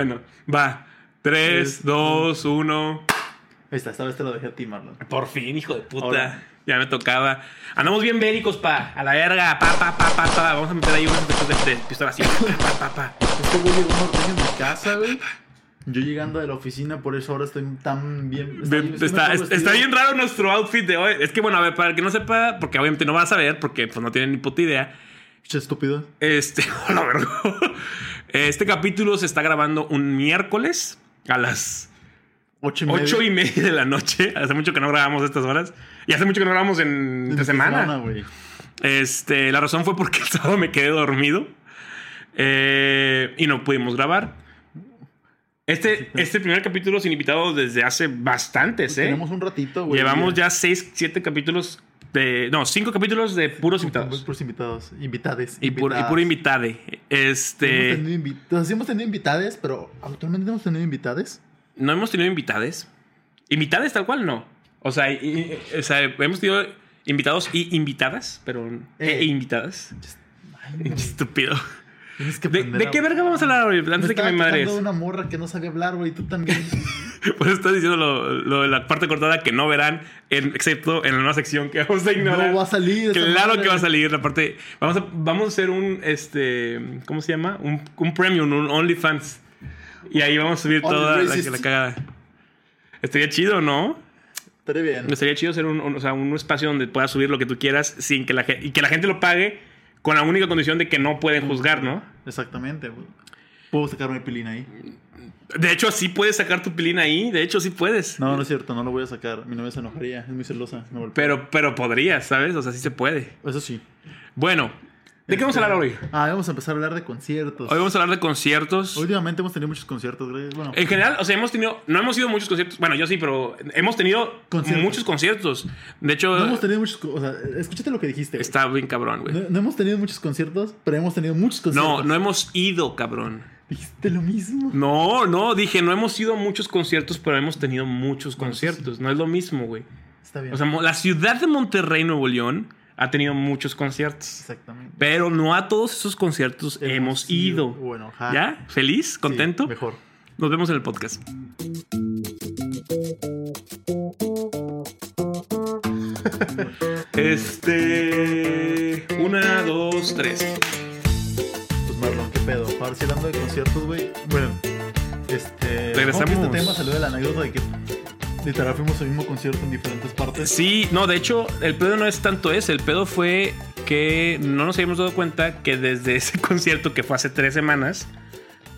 Bueno, va. 3, 2, 1. Ahí está, esta vez te lo dejé a ti, Marlon. Por fin, hijo de puta. Ya me tocaba. Andamos bien bélicos, pa. A la verga. Pa, pa, pa, pa, pa. Vamos a meter ahí unos efectos de, de pistola así. Pa, pa, pa. Este güey llegó en mi casa, güey. Yo llegando de la oficina, por eso ahora estoy tan bien. Ve- bien- Está, está bien raro nuestro outfit de hoy. Es que, bueno, a ver, para el que no sepa, porque obviamente no vas a ver, porque pues no tienen ni puta idea. Che, estúpido. Este, la verga. Este capítulo se está grabando un miércoles a las Ocho y media. ocho y media de la noche. Hace mucho que no grabamos estas horas. Y hace mucho que no grabamos en De entre semana. güey. Este, la razón fue porque el sábado me quedé dormido. eh, y no pudimos grabar. Este, este primer capítulo sin invitados desde hace bastantes, ¿eh? Tenemos un ratito, güey. Llevamos ya seis, siete capítulos de. No, cinco capítulos de puros invitados. Puros invitados. Invitades. Y, pur- y puro invitade. Hemos Este. invitados. Sí hemos tenido invitades, pero actualmente hemos tenido invitades. No hemos tenido invitades. Invitades tal cual no. O sea, y- y- o sea, hemos tenido invitados y invitadas, pero. Eh. e invitadas. Ay, Estúpido. Tienes que ¿De, aprender de a- qué verga vamos a hablar hoy? Antes de que me madres. una morra que no sabía hablar, güey. Tú también. Por eso estás diciendo lo, lo de la parte cortada que no verán, en- excepto en la nueva sección que vamos a ignorar. no va a salir. Claro madre. que va a salir la parte. Vamos a, vamos a hacer un este. ¿Cómo se llama? Un, un premium, un OnlyFans. Y ahí vamos a subir Only toda la, cagada. Estaría chido, ¿no? Estaría bien. Estaría chido hacer un, un- o sea, un espacio donde puedas subir lo que tú quieras sin que la gente. Y que la gente lo pague con la única condición de que no pueden juzgar, ¿no? Exactamente. Puedo sacar mi pilina ahí. De hecho, sí puedes sacar tu pilín ahí. De hecho, sí puedes. No, no es cierto, no lo voy a sacar. Mi novia se enojaría, es muy celosa. me. Pero, pero podrías, ¿sabes? O sea, sí se puede. Eso sí. Bueno, ¿de qué vamos a hablar hoy? Ah, vamos a empezar a hablar de conciertos. Hoy vamos a hablar de conciertos. Últimamente hemos tenido muchos conciertos, güey. Bueno, En general, o sea, hemos tenido, no hemos ido a muchos conciertos, bueno, yo sí, pero hemos tenido Conciertos. muchos conciertos. De hecho, no hemos tenido muchos. O sea, escúchate lo que dijiste, güey. está bien cabrón, güey. No, no hemos tenido muchos conciertos, pero hemos tenido muchos conciertos. No, no hemos ido, cabrón. Dijiste lo mismo. No, no, dije, no hemos ido a muchos conciertos, pero hemos tenido muchos conciertos. No es lo mismo, güey. Está bien. O sea, la ciudad de Monterrey, Nuevo León, ha tenido muchos conciertos. Exactamente. Pero no a todos esos conciertos hemos, ido. Bueno, ajá. ¿Ya? ¿Feliz? Sí, ¿Contento? mejor. Nos vemos en el podcast. Este. Una, dos, tres. Pues Marlon, ¿qué pedo? Ahora sí hablando de conciertos, güey. Bueno, este. Regresamos. supongo que Este tema salió de la anécdota de que literal fuimos al mismo concierto en diferentes partes. Sí, no, de hecho, el pedo no es tanto ese. El pedo fue que no nos habíamos dado cuenta que desde ese concierto que fue hace tres semanas.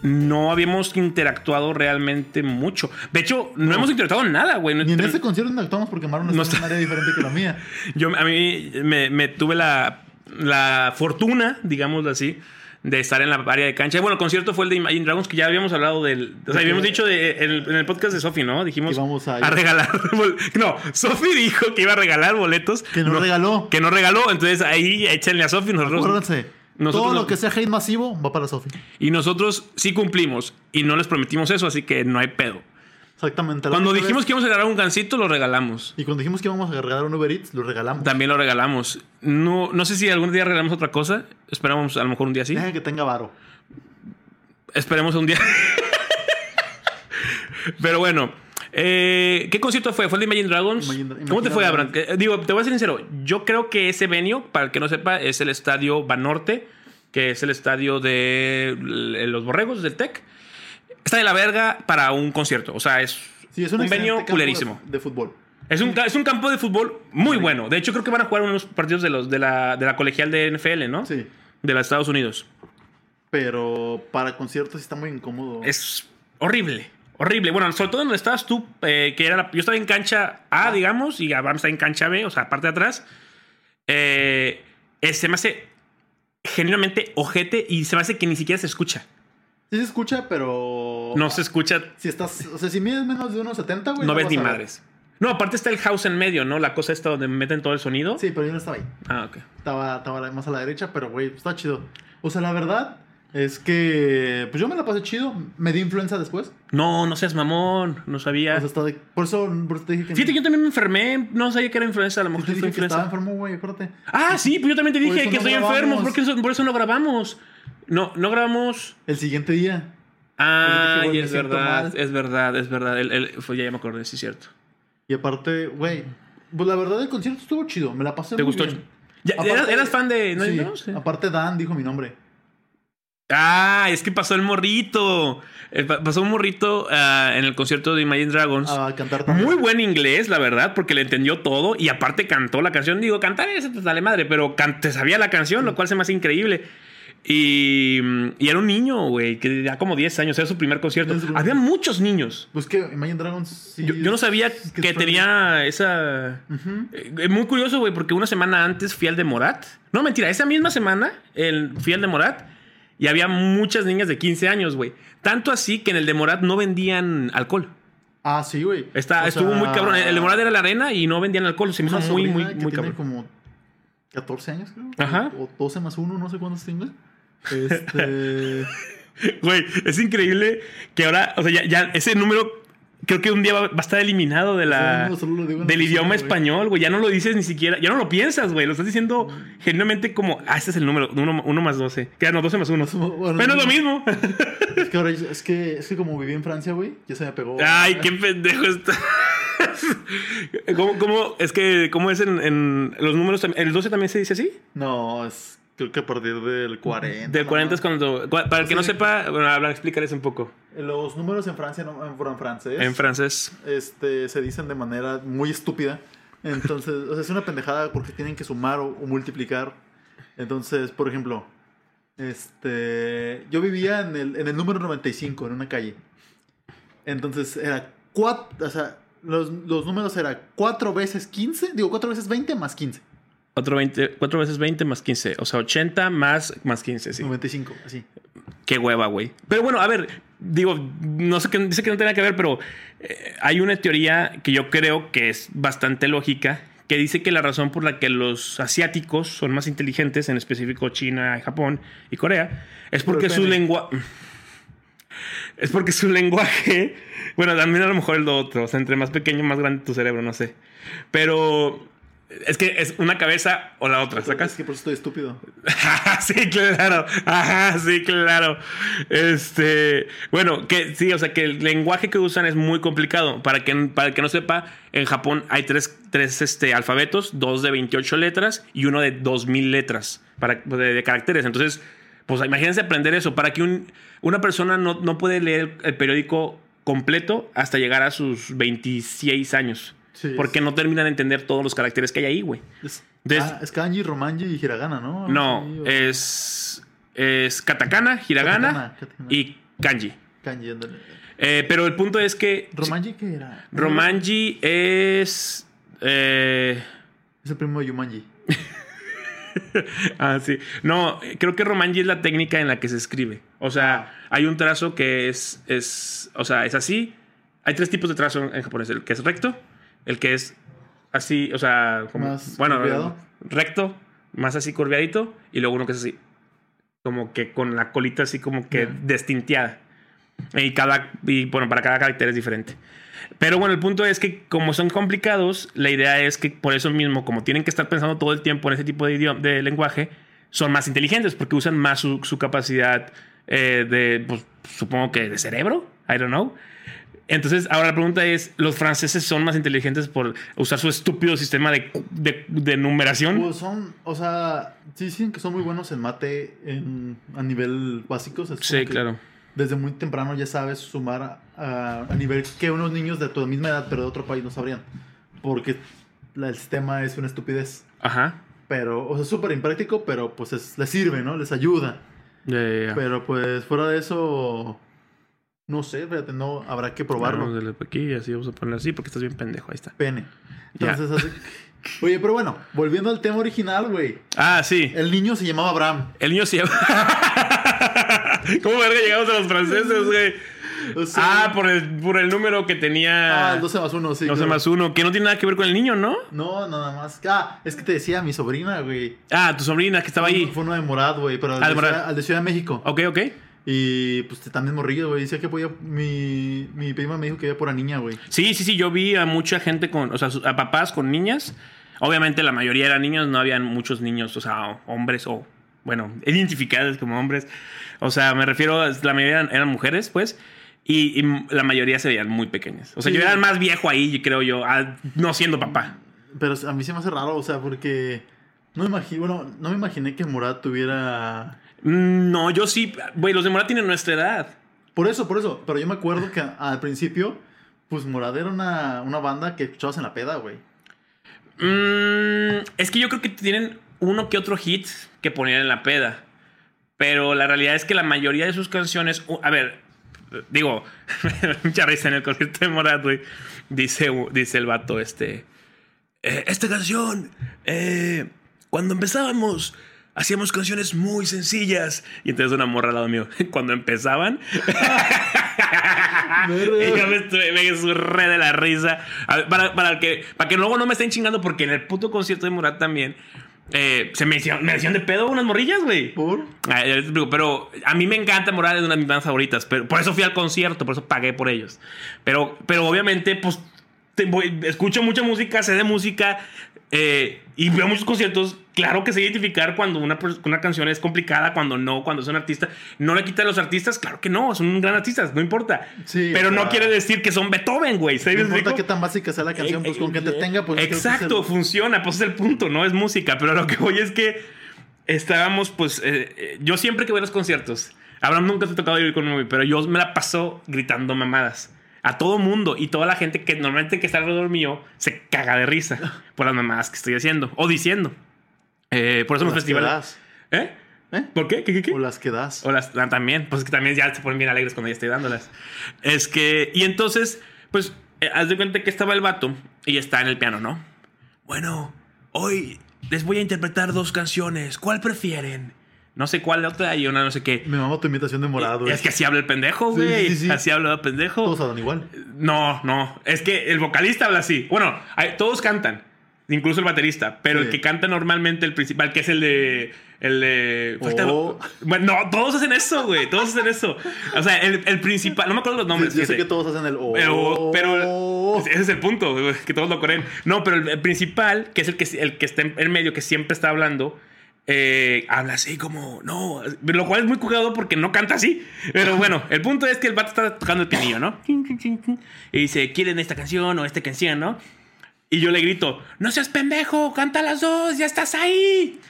No habíamos interactuado realmente mucho. De hecho, no, No. hemos interactuado nada, güey. Ni en ese concierto no actuamos porque Marlon No está en un área diferente que la mía. Yo, a mí me, me tuve la, la fortuna, digámoslo así, de estar en la área de cancha. Bueno, el concierto fue el de Imagine Dragons, que ya habíamos hablado del. O sea, habíamos dicho de- en, el, en el podcast de Sofi, ¿no? Dijimos Que vamos a- regalar. bol- No, Sofi dijo que iba a regalar boletos. Que nos regaló. Que no regaló. Entonces ahí échenle a Sofi. Nosotros, Acuérdense. nosotros todo no- lo que sea hate masivo va para Sofi. y nosotros sí cumplimos. Y no les prometimos eso, así que no hay pedo. Exactamente. Cuando dijimos vez- que íbamos a regalar un gancito, lo regalamos. Y cuando dijimos que íbamos a regalar un Uber Eats, lo regalamos. También lo regalamos. No, no sé si algún día regalamos otra cosa. Esperamos a lo mejor un día sí. Deja que tenga varo. Esperemos un día. Pero bueno. eh, ¿Qué concierto fue? ¿Fue el de Imagine Dragons? Imagine- ¿Cómo te fue. Abraham? Eh, digo, te voy a ser sincero. Yo creo que ese venue, para el que no sepa, es el estadio Banorte, que es el estadio de los borregos del TEC. Está de la verga para un concierto. O sea, es, Sí, es un, un campo culerísimo. De, de fútbol. Es un, es un campo de fútbol muy bueno. De hecho, creo que van a jugar unos partidos de, los, de, la, de la colegial de NFL, ¿no? Sí. De los Estados Unidos. Pero para conciertos está muy incómodo. Es horrible. Horrible. Bueno, sobre todo donde estabas tú, eh, que era la- yo estaba en cancha A, digamos, y Abraham está en cancha B, o sea, parte de atrás. Eh, eh, se me hace genuinamente ojete y se me hace que ni siquiera se escucha. Sí se escucha, pero. No se escucha, Si estás. O sea, si mides menos de unos 70, güey. no ves ni madres. No, aparte está el house en medio, ¿no? La cosa esta donde meten todo el sonido. Sí, pero yo no estaba ahí. Ah, ok. Estaba, estaba más a la derecha, pero güey, está chido. O sea, la verdad es que. Pues yo me la pasé chido. Me di influenza después. No, no seas mamón, no sabía. O sea, está de- por, eso, por eso te dije que. Fíjate, yo también me enfermé, no sabía que era influenza, a lo mejor te dije que estaba influenza. enfermo, güey, acuérdate. Ah, sí, pues yo también te dije que no estoy enfermo, grabamos. ¿por, qué eso- por eso no grabamos. No, no grabamos. El siguiente día. Ah, y es verdad, mal. es verdad, es verdad. El- el- fue- ya me acordé, sí, es cierto. Y aparte, güey, pues la verdad el concierto estuvo chido, me la pasé ¿Te muy gustó? bien. Ya, Aparte- ¿eras, eras fan de Sí, Nine Inch Nails? Sí. aparte Dan dijo mi nombre. Ah, es que pasó el morrito. Eh, pa- pasó un morrito ah, en el concierto de Imagine Dragons. A cantar también. Muy buen inglés, la verdad, porque le entendió todo y aparte cantó la canción. Digo, cantar eso te sale madre, pero te sabía la canción, lo cual se me hace increíble. Y, y era un niño, güey, que tenía como 10 años, era su primer concierto. Había muchos niños. Pues que Imagine Dragons sí. Yo, yo no sabía es que, tenía esa... Eh, muy curioso, güey, porque una semana antes fui al de Morat. No, mentira, esa misma semana el, fui al de Morat y había muchas niñas de 15 años, güey. Tanto así que en el de Morat no vendían alcohol. Ah, sí, güey. Estuvo sea, muy cabrón. El de Morat era la arena y no vendían alcohol. Se me hizo muy, muy, que muy tiene cabrón. como 14 años, creo. Ajá. O 12 más 1, no sé cuántos tenga. Este. Güey, es increíble que ahora, o sea, ya, ya ese número creo que un día va, va a estar eliminado de la, del idioma español, güey. Ya no lo dices ni siquiera, ya no lo piensas, güey. Lo estás diciendo genuinamente como, ah, este es el número, uno, uno más 12. Que no, 12 más 1. Bueno, Pero es lo mismo. Es que ahora es que, es que como viví en Francia, güey, ya se me pegó. Ay, qué pendejo está. ¿Cómo, cómo- es que, cómo es en, en los números? ¿El 12 también se dice así? No, es creo que a partir del 40. Del 40 es cuando. cua- Para el que no sepa, bueno, habla, explícales un poco. Los números en Francia, no, en, en francés, En francés. este, se dicen de manera muy estúpida. Entonces, o sea, es una pendejada porque tienen que sumar o, o multiplicar. Entonces, por ejemplo, este, yo vivía en el, en el número 95, en una calle. Entonces, era 4, o sea, los, los números eran 4 veces 15, digo 4 veces 20 más 15. Otro 20, 4 veces 20 más 15. O sea, 80 más, más 15, sí. 95, así. Qué hueva, güey. Pero bueno, a ver, digo, no sé qué dice que no tiene que ver, pero eh, hay una teoría que yo creo que es bastante lógica, que dice que la razón por la que los asiáticos son más inteligentes, en específico China, Japón y Corea, es porque su lengua... Es porque su lenguaje, bueno, también a lo mejor el otro, o sea, entre más pequeño, más grande tu cerebro, no sé. Pero es que es una cabeza o la otra, ¿sacas? Es que por eso estoy estúpido. sí, claro. Ajá, sí, claro. Este, bueno, que sí, o sea, que el lenguaje que usan es muy complicado. Para que, para el que no sepa, en Japón hay tres, tres este, alfabetos, dos de 28 letras y uno de 2000 letras para, de, de caracteres. Entonces, pues imagínense aprender eso. Para que un- una persona no, no puede leer el periódico completo hasta llegar a sus 26 años. Sí, porque no terminan de entender todos los caracteres que hay ahí, güey. Es, ah, es kanji, romanji y hiragana, ¿no? No, Sí, o- es, es katakana, hiragana Katakana, katakana. y kanji. Kanji, ándale. Eh, pero el punto es que ¿Romanji qué era? Romanji es... eh, Es el primo de Yumanji. ah, sí. No, creo que Romanji es la técnica en la que se escribe. O sea, hay un trazo que es, es... O sea, es así. Hay tres tipos de trazo en japonés. El que es recto, el que es así, o sea... Como, Más bueno, recto, más así curveadito, y luego uno que es así. Como que con la colita así como que destinteada. Y cada, y bueno, para cada carácter es diferente. Pero bueno, el punto es que como son complicados, la idea es que por eso mismo, como tienen que estar pensando todo el tiempo en ese tipo de, idioma, de lenguaje, son más inteligentes porque usan más su, su capacidad eh, de, pues, supongo que de cerebro, I don't know. Entonces, ahora la pregunta es, ¿los franceses son más inteligentes por usar su estúpido sistema de, de- de numeración? Pues son, o sea, sí dicen que son muy buenos en mate en, a nivel básico. o sea, es como sí, claro. Desde muy temprano ya sabes sumar a, a- nivel que unos niños de tu misma edad, pero de otro país no sabrían. Porque la- el sistema es una estupidez. Ajá. Pero, o sea, súper impráctico, pero pues es- les sirve, ¿no? Les ayuda. Pero pues fuera de eso, no sé, fíjate, no, habrá que probarlo. Vamos de aquí, así vamos a ponerlo así porque estás bien pendejo. Ahí está. Pene. Entonces, así- Oye, pero bueno, volviendo al tema original, güey. Ah, sí. El niño se llamaba Abraham. El niño se llama. ¿Cómo verga llegamos a los franceses, güey? O sea, Ah, por el, por el número que tenía. ah, el 12 más 1, sí. 12 claro. más 1, que no tiene nada que ver con el niño, ¿no? No, nada más. Ah, es que te decía mi sobrina, güey. Ah, tu sobrina que estaba ahí. Fue uno de Morad, güey, pero al, Ah, de. Ciudad, al de Ciudad de México. Ok, ok. Y pues también morrillo, güey. Decía que podía. Mi, mi prima me dijo que iba por la niña, güey. Sí, sí, sí. Yo vi a mucha gente con. O sea, a papás con niñas. Obviamente la mayoría eran niños, no habían muchos niños, o sea, hombres o. Bueno, identificados como hombres. O sea, me refiero, la mayoría eran, eran mujeres, pues. Y, y la mayoría se veían muy pequeñas. O sea, Sí. yo era el más viejo ahí, creo yo, no siendo papá. Pero a mí se me hace raro, o sea, porque no me imagino, bueno, no me imaginé que Morat tuviera No, yo sí. Güey, los de Morat tienen nuestra edad. Por eso, por eso. Pero yo me acuerdo que al principio, pues Morad era una, una banda que escuchabas en la peda, güey. Mm, es que yo creo que tienen uno que otro hit que ponían en la peda. Pero la realidad es que la mayoría de sus canciones. A ver, digo, mucha risa en el concierto de Morat, güey. Dice, dice el vato, este. "Eh, esta canción, eh, cuando empezábamos, hacíamos canciones muy sencillas. Y entonces una morra al lado mío, cuando empezaban. yo me, me surré de la risa. Ver, para, para que, para que luego no me estén chingando, porque en el puto concierto de Morat también. eh, se me hicieron, me decían de pedo unas morrillas, güey. ¿Por? Ah, Pero a mí me encanta Morat, es una de mis bandas favoritas. Pero por eso fui al concierto, por eso pagué por ellos. Pero, pero obviamente, pues, te voy- escucho mucha música, sé de música eh, y veo muchos conciertos. Claro que sé identificar cuando una, una canción es complicada, cuando no, cuando es un artista. No le quita a los artistas, claro que no, son gran artistas, no importa. Sí, pero sea, no quiere decir que son Beethoven, güey. ¿sí me No importa qué tan básica sea la canción, pues con que te tenga, pues. Exacto, el- funciona, pues es el punto, no es música, pero lo que voy es que estábamos, pues, eh, eh, yo siempre que voy a los conciertos, Abraham nunca te ha tocado ir conmigo, pero yo me la paso gritando mamadas. A todo mundo y toda la gente que normalmente que está alrededor mío se caga de risa por las mamadas que estoy haciendo o diciendo. Eh, por eso los festivales. ¿Eh? ¿Eh? ¿Por qué? ¿Qué, qué, qué? O las que das. O las ah, también, pues es que también ya se ponen bien alegres cuando ya estoy dándolas. Es que, y entonces, pues, eh, haz de cuenta que estaba el vato y está en el piano, ¿no? Bueno, hoy les voy a interpretar dos canciones. ¿Cuál prefieren? No sé cuál la otra y una no sé qué. Me mama tu imitación de Morado. Es que así habla el pendejo, güey. sí, sí. Así habla el pendejo. Todos hablan igual. No, no. Es que el vocalista habla así. Bueno, hay- todos cantan. Incluso el baterista. Pero el que canta normalmente, el principal, que es el de. El de. Oh. Bueno, no, todos hacen eso, güey. Todos hacen eso. O sea, el, el principal. No me acuerdo los nombres. Yo sé que todos hacen el. Oh, Pero, pero ese es el punto, que todos lo corren. No, pero el, el principal, que es el que, el que está en, en medio, que siempre está hablando, eh, habla así como, no, lo cual es muy cugado porque no canta así. Pero bueno, el punto es que el vato está tocando el pianillo, ¿no? Y dice, ¿quieren esta canción o esta canción, no? Y yo le grito, no seas pendejo, canta las dos, ya estás ahí.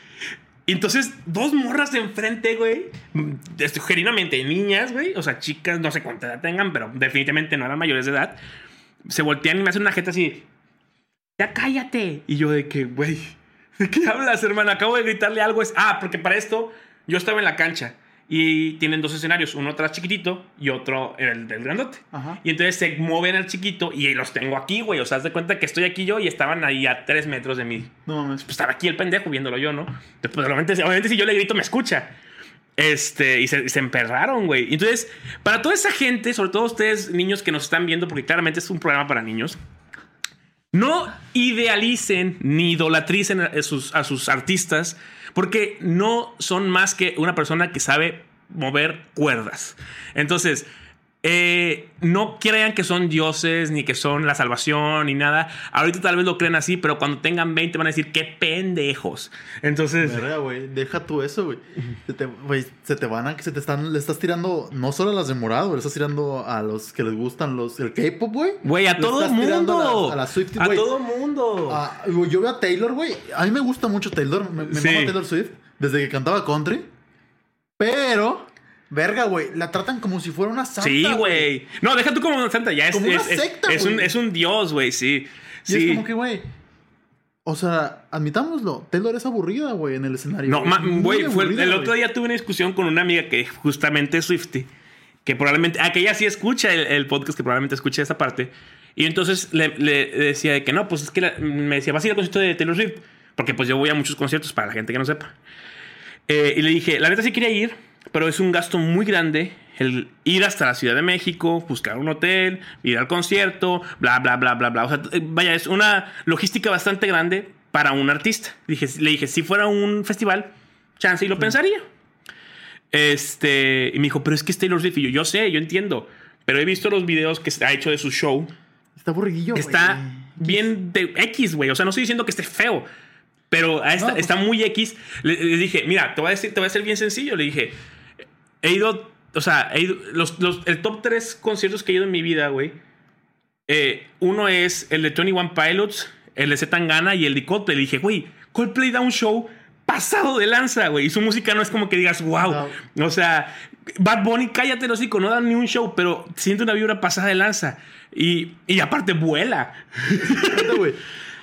Y entonces, dos morras enfrente, güey, este, genuinamente niñas, güey, o sea, chicas, no sé cuánta edad tengan, pero definitivamente no eran mayores de edad, se voltean y me hacen una jeta así, ya cállate. Y yo de que, güey, ¿de qué hablas, hermano? Acabo de gritarle algo. Es, ah, porque para esto yo estaba en la cancha y tienen dos escenarios, uno atrás chiquitito y otro el del grandote. Ajá. Y entonces se mueven al chiquito y los tengo aquí, güey. O sea, haz de cuenta que estoy aquí yo y estaban ahí a tres metros de mí. No mames. Pues estaba aquí el pendejo viéndolo yo, ¿no? Después, obviamente, obviamente si yo le grito, me escucha. Este, y se, se emperraron, güey. Entonces, para toda esa gente, sobre todo ustedes, niños que nos están viendo, porque claramente es un programa para niños, no idealicen ni idolatricen a sus, a sus artistas, porque no son más que una persona que sabe mover cuerdas. Entonces, eh, no crean que son dioses, ni que son la salvación, ni nada. Ahorita tal vez lo creen así, pero cuando tengan 20 van a decir, qué pendejos. Entonces, Verga, güey. Deja tú eso, güey. Se te, güey, se te van a que se te están. Le estás tirando no solo a las de morado, le estás tirando a los que les gustan los. El K-pop, güey. güey, a Le todo mundo. A a las Swifties, A güey. todo mundo. Güey, yo veo a Taylor, güey. A mí me gusta mucho Taylor. Me, me Sí. mama Taylor Swift. Desde que cantaba country. Pero, verga, güey. La tratan como si fuera una santa. sí, güey. No, deja tú como una santa, ya es, Como una es, es- secta, es un, güey. es un dios, güey, sí. Y Sí. es como que, güey. O sea, admitámoslo. Taylor es aburrida, güey, en el escenario. No, güey, el otro día tuve una discusión con una amiga que justamente es Swifty, que probablemente, ah, que ella sí escucha el, el podcast, que probablemente escucha esa parte. Y entonces le, le decía de que no, pues es que la- me decía, ¿vas a ir al concierto de Taylor Swift? Porque pues yo voy a muchos conciertos para la gente que no sepa. Eh, y le dije, la neta sí quería ir, pero es un gasto muy grande el ir hasta la Ciudad de México, buscar un hotel, ir al concierto, bla, bla, bla, bla, bla. O sea, eh, vaya, es una logística bastante grande para un artista. Dije, le dije, si fuera un festival, chance y lo pensaría. Este, y me dijo, pero es que es Taylor Swift. Y yo, yo sé, yo entiendo, pero he visto los videos que ha hecho de su show. Está güey. Está bien de X, güey. O sea, no estoy diciendo que esté feo, pero a esta- No, pues- está muy X. Le, le dije, mira, te voy, a decir, te voy a ser bien sencillo. Le dije, he ido, o sea, he ido, los, los- el top 3 conciertos que he ido en mi vida, güey. eh, uno es el de 21 Pilots, el de Zetangana y el de Coldplay. Le dije, güey, Coldplay da un show pasado de lanza, güey. Y su música no es como que digas, wow. O sea, Bad Bunny, cállate los hocico, no dan ni un show, pero siente una vibra pasada de lanza. Y, y aparte vuela. Güey.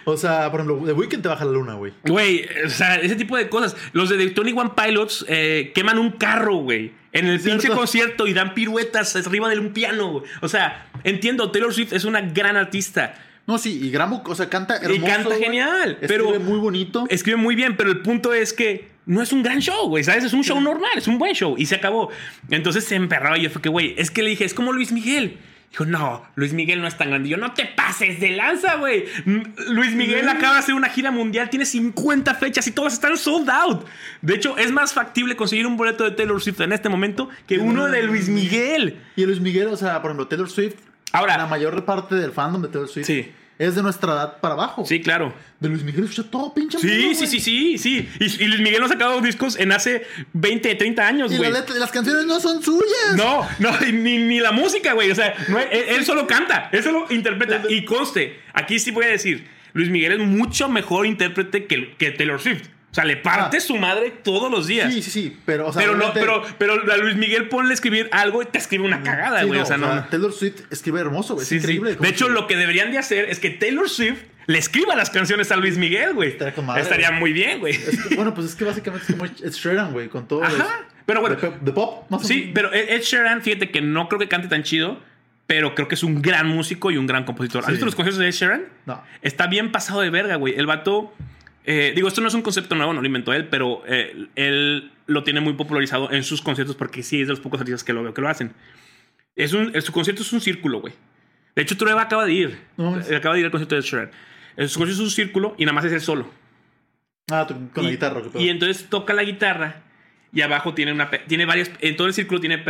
O sea, por ejemplo, The Weeknd te baja la luna, güey. Güey, o sea, ese tipo de cosas. Los de The 21 Pilots eh, queman un carro, güey. En el Cierto. pinche concierto y dan piruetas arriba de un piano. O sea, entiendo, Taylor Swift es una gran artista. No, sí, y Gramo, o sea, canta hermoso. Y canta genial, Escribe pero- muy bonito. Escribe muy bien, pero el punto es que no es un gran show, güey, ¿sabes? Es un show normal, es un buen show. Y se acabó. Entonces se emperraba y yo fue que, güey, es que le dije, es como Luis Miguel. Dijo, no, Luis Miguel no es tan grande. Y yo, no te pases de lanza, güey. Mm, Luis Miguel acaba de hacer una gira mundial, tiene 50 fechas y todas están sold out. De hecho, es más factible conseguir un boleto de Taylor Swift en este momento que uno de Luis Miguel. Y Luis Miguel, o sea, por ejemplo, Taylor Swift. Ahora- la mayor parte del fandom de Taylor Swift Sí. Es de nuestra edad para abajo. Sí, claro. De Luis Miguel escucha todo pinche Sí, mundo, sí, sí, sí, sí. Y, y Luis Miguel no ha sacado discos en hace 20, 30 años, Y güey. las, canciones no son suyas. No, no, ni, ni la música, güey. O sea, no, él, él solo canta, él solo interpreta. Y conste, aquí sí voy a decir, Luis Miguel es mucho mejor intérprete que, que Taylor Swift. O sea, le parte Ah. su madre todos los días. Sí, sí, sí. Pero, o sea, pero, no, pero, pero a Luis Miguel ponle a escribir algo y te escribe una cagada, Sí, güey. no, o sea, no. Taylor Swift escribe hermoso, güey. Sí, es sí. increíble. De hecho, escribe. lo que deberían de hacer es que Taylor Swift le escriba las canciones a Luis Miguel, güey. Estaría Estaría muy bien, güey. Es que, bueno, pues es que básicamente es como Ed Sheeran, güey, con todo. Ajá. los- Pero bueno, de, pop- más o Sí, pero Ed Ed Sheeran, fíjate que no creo que cante tan chido, pero creo que es un gran músico y un gran compositor. ¿Has Sí. visto los conciertos de Ed Sheeran? No. Está bien pasado de verga, güey. El vato. Eh, digo, esto no es un concepto nuevo, no lo inventó él, pero eh, él lo tiene muy popularizado en sus conciertos porque sí es de los pocos artistas que lo veo que lo hacen. Es un, su concierto es un círculo, güey. De hecho, Trueba acaba de ir. No. Eh, acaba de ir al concierto de Ed Sheeran. Eh, Su concierto es un círculo y nada más es el solo. Ah, con la guitarra. Y entonces toca la guitarra y abajo tiene una tiene varias en todo el círculo tiene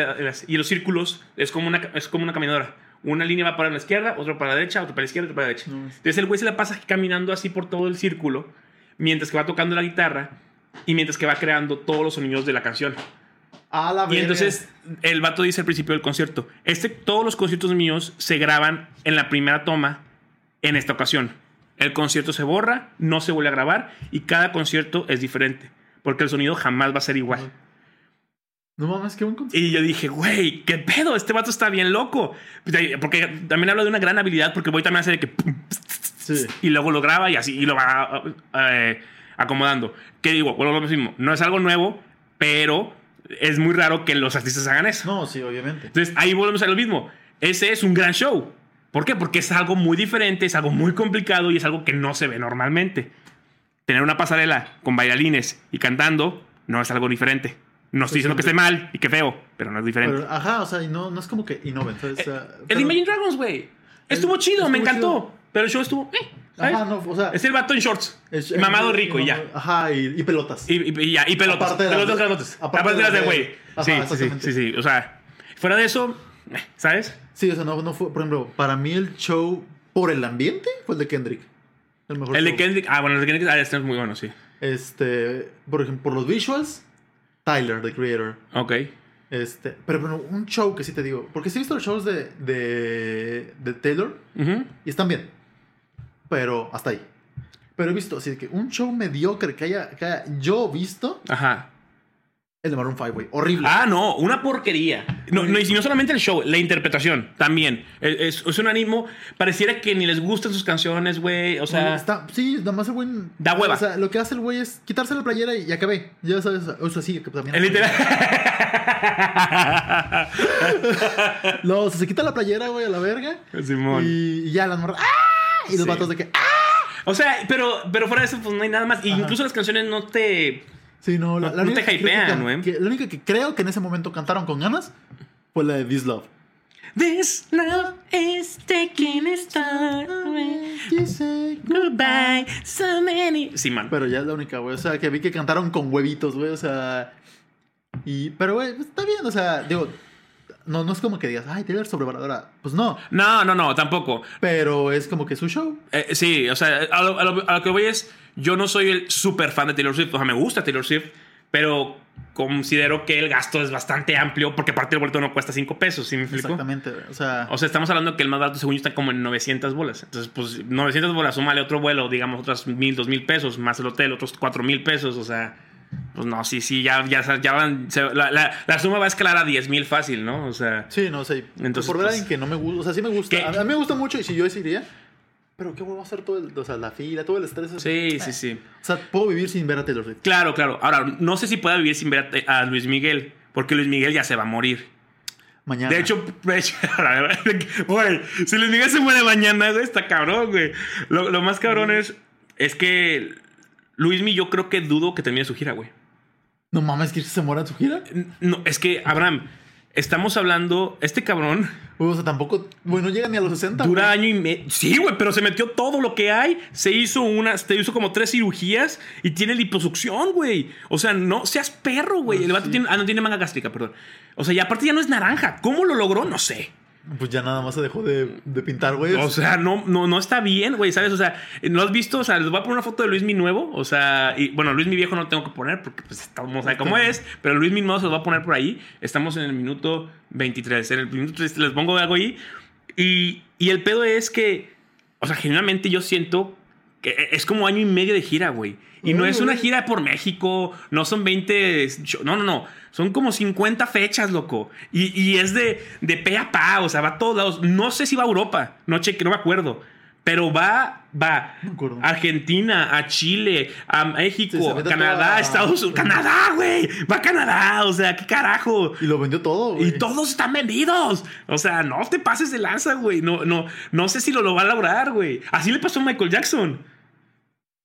y los círculos es como una es como una caminadora. Una línea va para la izquierda, otra para la derecha, otra para la izquierda, otra para la derecha. No. Entonces el güey se la pasa caminando así por todo el círculo mientras que va tocando la guitarra y mientras que va creando todos los sonidos de la canción. Ah, la Y verga. entonces el vato dice al principio del concierto, este, todos los conciertos míos se graban en la primera toma en esta ocasión. El concierto se borra, no se vuelve a grabar y cada concierto es diferente, porque el sonido jamás va a ser igual. No mames, qué buen concepto. Y yo dije, güey, ¿qué pedo? Este vato está bien loco. Porque también habla de una gran habilidad, porque voy también a hacer de que... Sí. y luego lo graba y así, y lo va eh, acomodando. ¿Qué digo? Bueno, lo mismo. No es algo nuevo, pero es muy raro que los artistas hagan eso. No, sí, obviamente. Entonces ahí volvemos a lo mismo. Ese es un gran show. ¿Por qué? Porque es algo muy diferente, es algo muy complicado y es algo que no se ve normalmente. Tener una pasarela con bailarines y cantando no es algo diferente. No estoy diciendo que esté mal y que feo, pero no es diferente. Pero, ajá, o sea, y no, no es como que innoven, sea, el Imagine Dragons, güey. Estuvo chido, estuvo me encantó. chido. Pero el show estuvo. eh, ¿sabes? Ajá, no, o sea. es el vato en shorts. es- mamado rico y ya. Ajá, y, y pelotas. Y, y- y ya, y pelotas. Aparte de las pelotas grandotes. aparte Aparte, de las de güey. Sí, sí, sí, sí. O sea, fuera de eso, eh, ¿sabes? Sí, o sea, no, no fue, por ejemplo, para mí el show por el ambiente fue el de Kendrick. El mejor El de. Kendrick. Ah, bueno, el de Kendrick. Ah, este es muy bueno, sí. Este, por ejemplo, por los visuals, Tyler, the creator. Ok. Este, pero bueno, un show que sí te digo, porque sí he visto los shows de, de, de Taylor Ujú. y están bien, pero hasta ahí. Pero he visto, así que un show mediocre que haya, que haya yo visto, Ajá. El de Maroon 5, güey, horrible. Ah, no, una porquería. No, no, y no solamente el show, la interpretación también. Es, es un ánimo. Pareciera que ni les gustan sus canciones, güey. O sea, Está, sí, nada más el güey. Da hueva. O sea, lo que hace el güey es quitarse la playera y acabé. Ya sabes, o sea, sí, que también. es literal. No, o sea, se quita la playera, güey, a la verga. Simón. Y, ya las morras. ¡Ah! Y los Sí. vatos de que. ¡Ah! O sea, pero, pero fuera de eso, pues no hay nada más. Y Ajá. incluso las canciones no te. Sí, no, la, No- la no única te que creo que hypean, güey. La única que creo que en ese momento cantaron con ganas fue la de This Love. This love is taking its time. You say Goodbye, so many. Sí, man. Pero ya es la única, güey. O sea, que vi que cantaron con huevitos, güey. O sea. Y. Pero, güey, pues, está bien. O sea, digo. No, no es como que digas, ay, Taylor sobrevalorada. Pues no. No, no, no, tampoco. Pero es como que su show. Eh, sí, o sea, a lo, a lo- a lo que voy es, yo no soy el super fan de Taylor Swift, o sea, me gusta Taylor Swift, pero considero que el gasto es bastante amplio porque aparte el boleto no cuesta 5 pesos, ¿sí me explico? Exactamente, o sea... O sea, estamos hablando que el más barato según yo está como en 900 bolas. Entonces, pues 900 bolas, súmale otro vuelo, digamos otras 1000, 2000 pesos, más el hotel, otros 4000 pesos, o sea... Pues no, sí, sí, ya, ya, ya van. se- la, la- la suma va a escalar a 10 mil fácil, ¿no? O sea. Sí, no sé. Entonces, por ver a pues- alguien que no me gusta, o sea, sí me gusta. A a mí me gusta mucho y si yo decidiría, pero ¿qué vuelvo a hacer todo el, o sea, la fila, todo el estrés? Sí, Eh. sí, sí. O sea, puedo vivir sin ver a Taylor Swift. Claro, claro. Ahora, no sé si pueda vivir sin ver a, a Luis Miguel, porque Luis Miguel ya se va a morir. Mañana. De hecho, güey, si Luis Miguel se muere mañana, güey, está cabrón, güey. Lo, lo más cabrón es, es que Luis Miguel yo creo que dudo que termine su gira, güey. No mames, que se muera en su gira. No, es que, Abraham, estamos hablando, este cabrón o sea, tampoco, güey, no llega ni a los 60. dura güey. año y medio. Sí, güey, pero se metió todo lo que hay. Se hizo una, se hizo como tres cirugías y tiene liposucción, güey. O sea, no seas perro, güey. El vato tiene, ah, no tiene manga gástrica, perdón. O sea, y aparte ya no es naranja. ¿Cómo lo logró? No sé. Pues ya nada más se dejó de, de pintar, güey. O sea, no, no, no está bien, güey, ¿sabes? O sea, ¿no has visto? O sea, les voy a poner una foto de Luis mi nuevo. O sea, y bueno, Luis mi viejo no lo tengo que poner porque pues estamos ahí cómo es. Pero Luis mi nuevo se lo voy a poner por ahí. Estamos en el minuto 23. En el minuto 23 les pongo algo ahí. Y, y el pedo es que, o sea, genuinamente yo siento que es como año y medio de gira, güey. Y no es una gira por México, no son 20. show- No, no, no. Son como 50 fechas, loco. Y, y es de, de pe a pa, o sea, va a todos lados. No sé si va a Europa, no cheque, no me acuerdo. Pero va, va No a Argentina, a Chile, a México, Sí, Canadá, toda- Estados Unidos. Canadá, güey. Va a Canadá, o sea, qué carajo. Y lo vendió todo, güey. Y todos están vendidos. O sea, no te pases de lanza, güey. No, no, no sé si lo, lo va a lograr, güey. Así le pasó a Michael Jackson.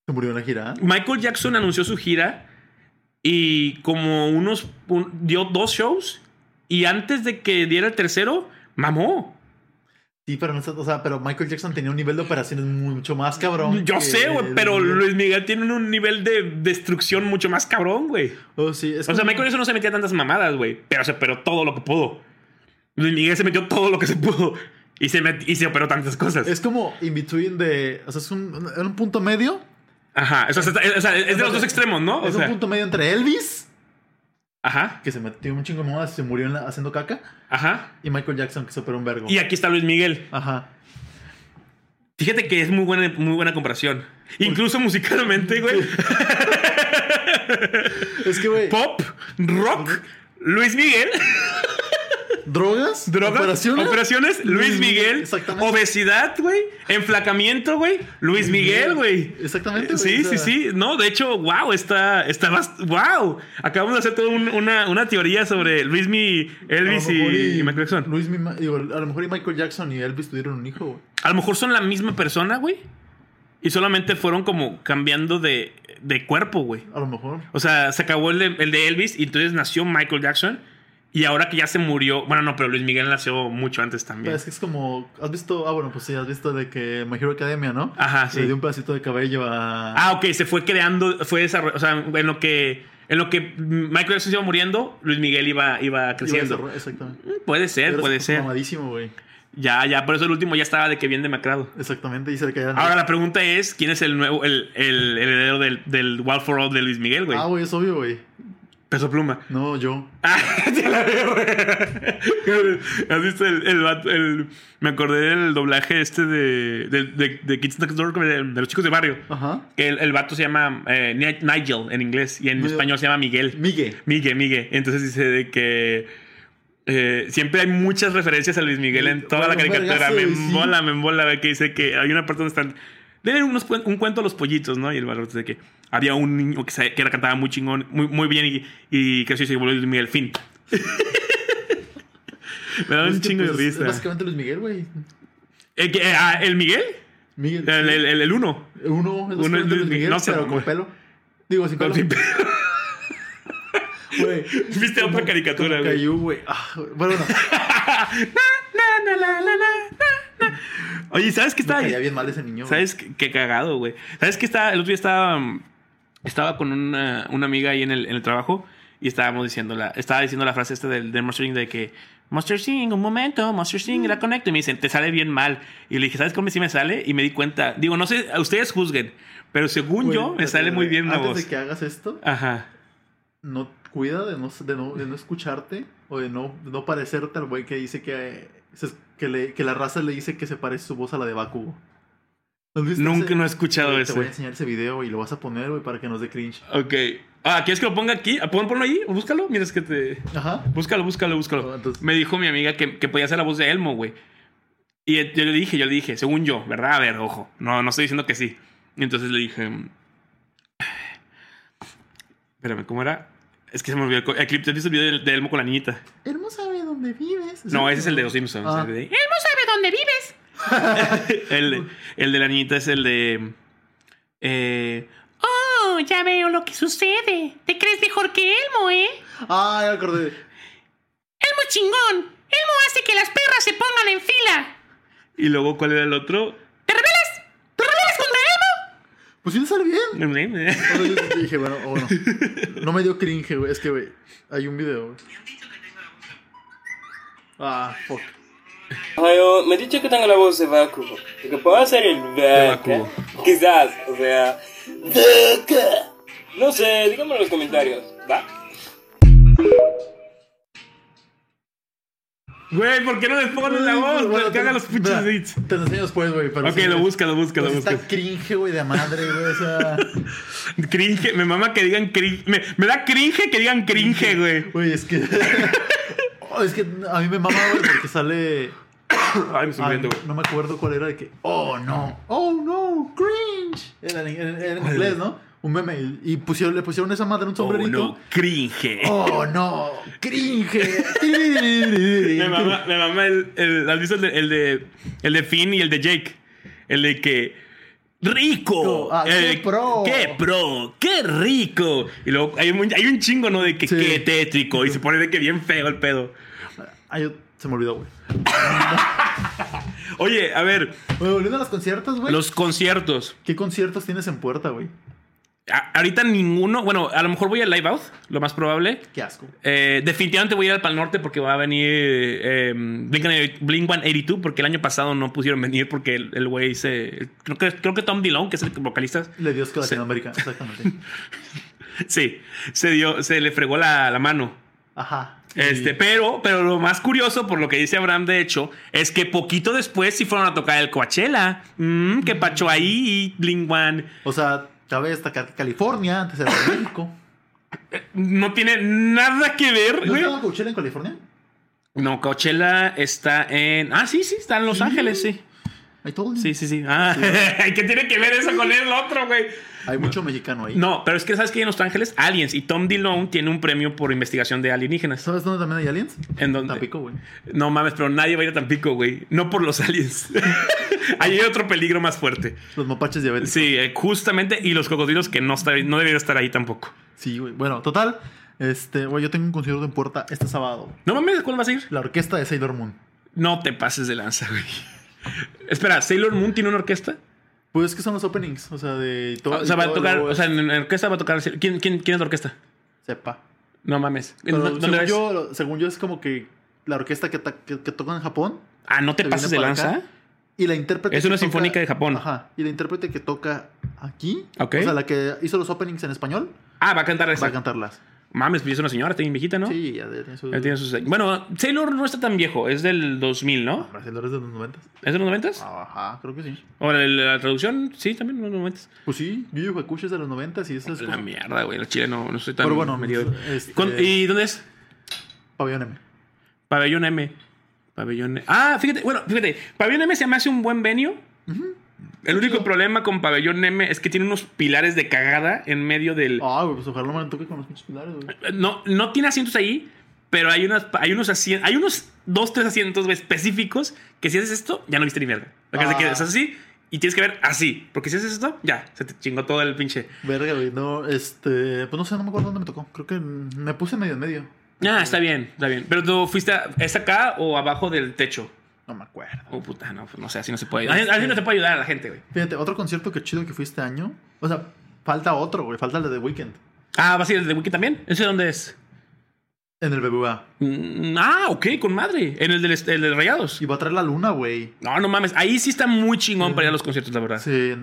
Se murió en la gira. Michael Jackson anunció su gira y como unos un- dio dos shows y antes de que diera el tercero mamó. Sí, pero no sé, o sea, pero Michael Jackson tenía un nivel de operaciones mucho más cabrón. Yo sé, güey, pero Miguel. Luis Miguel tiene un nivel de destrucción mucho más cabrón, güey. Oh, sí, es O sea, Michael Jackson no se metía tantas mamadas, güey, pero se operó todo lo que pudo. Luis Miguel se metió todo lo que se pudo y se, met- y se operó tantas cosas. Es como in between de. O sea, es un, un punto medio. Ajá, o sea, es, o sea, es de los dos extremos, ¿no? O es sea, un punto medio entre Elvis, ajá, que se metió un chingo de modas y se murió en la- haciendo caca, ajá. y Michael Jackson, que se operó un vergo. Y aquí está Luis Miguel. Ajá. Fíjate que es muy buena, muy buena comparación. Incluso musicalmente, güey. Es que, güey, Pop, rock, Luis Miguel, drogas, drogas, operaciones. operaciones, Luis Miguel, Exactamente. obesidad, güey, enflacamiento, güey, Luis Miguel, güey. Exactamente. güey, Sí, o sí, sea, sí. No, de hecho, wow, está, está más, wow. Acabamos de hacer toda un- una, una teoría sobre Luis Mi, Elvis y, Michael Jackson. Luis Mi- digo, a lo mejor y Michael Jackson y Elvis tuvieron un hijo, güey. A lo mejor son la misma persona, güey. Y solamente fueron como cambiando de, de cuerpo, güey. A lo mejor. O sea, se acabó el de, el de Elvis y entonces nació Michael Jackson. Y ahora que ya se murió. Bueno, no, pero Luis Miguel nació mucho antes también. Pero es que es como. ¿Has visto? Ah, bueno, pues sí, has visto de que My Hero Academia, ¿no? Ajá, sí. Le dio un pedacito de cabello a. Ah, ok, se fue creando, fue desarrollando. O sea, en lo que. En lo que Michael Jackson se iba muriendo, Luis Miguel iba, iba Iba creciendo. desarrollar- Exactamente. Mm, Puede ser, Pero puede ser. Mamadísimo, güey. Ya, ya, por eso el último ya estaba de que bien demacrado. Exactamente, y se le caían. Ahora la pregunta es: ¿quién es el nuevo, el, el, el heredero del, del Wild for All de Luis Miguel, güey? Ah, güey, es obvio, güey. Peso pluma. No, yo. Ah, ya la veo. ¿Has visto el, el, Me acordé del doblaje este de, de, de, de Kids Next Door, de, de los chicos de barrio. Ajá. Que el, el vato se llama eh, Ni- Nigel en inglés y en Miguel. español se llama Miguel. Miguel. Miguel, Miguel. Entonces dice de que eh, siempre hay muchas referencias a Luis Miguel en toda la caricatura. Me güey, sí. embola, me embola que dice que hay una parte donde están. Deben un cuento a los pollitos, ¿no? Y el valor de que había un niño que, cantaba muy chingón, muy, muy bien y, y y se volvió Luis Miguel. Fin. me da Es un chingo pues, de es risa. Básicamente Luis Miguel, güey. ¿El, que- eh, ah, ¿el Miguel? Miguel. El, el, el- el uno. Uno es Uno es básicamente Luis Miguel, no sé, pero con pelo. Digo, sin pelo. sin- Güey. Viste Como- otra caricatura, güey. Caillou, güey. Ah, bueno, no. Na, na, na. Oye, ¿sabes qué Me está caía bien mal ese niño. ¿Sabes qué, qué cagado, güey? ¿Sabes qué estaba? El otro día estaba, estaba con una, una amiga ahí en el, en el trabajo y estábamos diciendo la, estaba diciendo la frase esta del, del Monster Inc. de que Monster Inc. un momento, Monster Inc. la conecto y me dicen, te sale bien mal. Y le dije, ¿sabes cómo sí me sale? Y me di cuenta, digo, no sé, ustedes juzguen, pero según yo me sale muy bien Antes voz. de que hagas esto, Ajá. no, cuida de no, de no, de no escucharte o de no, de no parecerte al güey que dice que, se- que, le- que la raza le dice que se parece su voz a la de Bakugo. ¿No has visto Nunca ese? no he escuchado ese. Te voy a enseñar ese video y lo vas a poner, güey, para que nos dé cringe. Ok. Ah, ¿quieres que lo ponga aquí? Pon, ponlo ahí, búscalo. Mientras que te. Ajá. Búscalo, búscalo, búscalo. Oh, entonces- Me dijo mi amiga que, que podía hacer la voz de Elmo, güey. Y yo le dije, yo le dije, según yo, ¿verdad? A ver, ojo. No, no estoy diciendo que sí. Y entonces le dije. Espérame, ¿cómo era? Es que se me olvidó el, clip. ¿Te has visto el video de, de Elmo con la niñita? Elmo sabe dónde vives. No, ese es el de los Simpsons. Ah. el de, Elmo sabe dónde vives. El, de- el de la niñita es el de. Eh, Oh, ya veo lo que sucede. Te crees mejor que Elmo, ¿eh? Ah, ya acordé. Elmo chingón. Elmo hace que las perras se pongan en fila. y luego, ¿cuál era el otro? ¿Te rebelas? ¿Te rebelas contra Elmo? Pues sí le sale bien. O sea, yo dije, bueno, o bueno. No me dio cringe, güey. Es que, güey, hay un video, güey. Ah, fuck. Ohio, me he dicho que tengo la voz de Bakugo. Y que puedo hacer el Bakugo. Vaca. Quizás, o sea. Vaca. No sé, díganme en los comentarios. ¿Va? Güey, ¿por qué no les pones la voz? Bueno, que te- hagan los pinches edits. Te lo enseño después, güey. Ok, sí, lo busca, lo busca, lo Pues busca. Está cringe, güey, de madre, güey. O sea, Cringe, me mama que digan cringe. Me, me da cringe que digan cringe, güey. güey, es que. Oh, es que a mí me mama, güey, porque sale. Ay, me estoy muriendo, güey. no me acuerdo cuál era de que. Oh, no. Oh, no. Cringe. Era en, en- en ¿Cuál? inglés, ¿no? Un meme. Y pusieron, le pusieron esa madre un Oh, sombrerito. no, cringe. Oh, no. Cringe. Me mama, me mama el, el, ¿has visto el de, el de el de Finn y el de Jake? El de que rico, Ah, qué pro. qué pro, qué rico. Y luego hay un, hay un chingo, ¿no? De que Sí. qué tétrico y se pone de que bien feo el pedo. Ay, yo- se me olvidó, güey. Oye, a ver, volviendo a los conciertos, güey. los conciertos. ¿Qué conciertos tienes en puerta, güey? A- ahorita ninguno, bueno, a lo mejor voy al Live Out, lo más probable. Qué asco. Eh, definitivamente voy a ir al Pal Norte porque va a venir eh, Blink, Blink 182 porque el año pasado no pusieron venir porque el güey se... Creo que, creo que Tom Dillon, que es el vocalista, Le dio a Latinoamérica, exactamente. sí, se dio, se le fregó la, la mano. Ajá. Este, pero, pero lo más curioso, por lo que dice Abraham, de hecho, es que poquito después sí fueron a tocar el Coachella. Mm, que pacho ahí, One. O sea, cabe destacar que California, antes era de México. No tiene nada que ver, ¿No estaba Coachella en California? No, Coachella está en. Ah, sí, sí, está en Los Ángeles, sí. I told you. Sí, sí, sí. Ah, ¿qué tiene que ver eso con el otro, güey? Hay mucho mexicano ahí. No, pero es que sabes que en Los Ángeles, Aliens y Tom Dillon tiene un premio por investigación de alienígenas. ¿Sabes dónde también hay aliens? En donde, Tampico, güey. No mames, pero nadie va a ir a Tampico, güey. No por los aliens. Ahí hay otro peligro más fuerte. Los mapaches diabéticos. Sí, eh, justamente, y los cocodrilos que no, está, no deberían estar ahí tampoco. Sí, güey. Bueno, total. Este, güey, yo tengo un concierto en puerta este sábado. No mames, ¿cuál vas a ir? La orquesta de Sailor Moon. No te pases de lanza, güey. Espera, ¿Sailor Moon tiene una orquesta? Pues es que son los openings, o sea, de todo. O sea, va a tocar, o sea, en la orquesta va a tocar. ¿Quién, quién, quién es la orquesta? Sepa. No mames. Pero ¿Dónde según, ves? yo, según yo, es como que la orquesta que, que, que toca en Japón. Ah, no te se pases de lanza. Y la intérprete. Es una toca- sinfónica de Japón. Ajá. Y la intérprete que toca aquí. Ok. O sea, la que hizo los openings en español. Ah, va a cantar esa. Va a cantarlas. Mames, pues es una señora, está bien viejita, ¿no? Sí, ya tiene sus... Bueno, Sailor no está tan viejo, es del 2000, ¿no? Brasileños de los 90. ¿Es de los 90? Ajá, creo que sí. O la, traducción, sí, también de los 90. Pues sí, Yu Yu Hakusho es de los 90 y eso es La como mierda, güey, el chile no, no soy tan Pero bueno, metido. este- Con- ¿Y dónde es? Pabellón M. Pabellón M. Pabellón M. Ah, fíjate, bueno, fíjate, Pabellón M se me hace un buen venio. El único problema con Pabellón M es que tiene unos pilares de cagada en medio del... Ah, pues ojalá no me toque con los pinches pilares, güey. No, no tiene asientos ahí, pero hay, unas, hay unos asientos, hay unos dos, tres asientos güey, específicos que si haces esto, ya no viste ni mierda. Lo que Ah. que así y tienes que ver así, porque si haces esto, ya, se te chingó todo el pinche. Verga, güey. No, este. Pues no sé, no me acuerdo dónde me tocó. Creo que me puse medio en medio. Ah, está bien, está bien. Pero tú fuiste, a- ¿es acá o abajo del techo? No me acuerdo. Oh, puta, no, pues no sé, así no se puede. Así, así no se puede ayudar a la gente, güey. Fíjate, otro concierto que chido que fui este año. O sea, falta otro, güey. Falta el de The Weeknd. Ah, ¿vas a ir al de Wiki también? ¿Ese dónde es? En el BBVA. Mm, ah, ok, con madre. En el del, el de Rayados. Y va a traer la luna, güey. No, no mames. Ahí sí está muy chingón para ir a los conciertos, la verdad. Sí.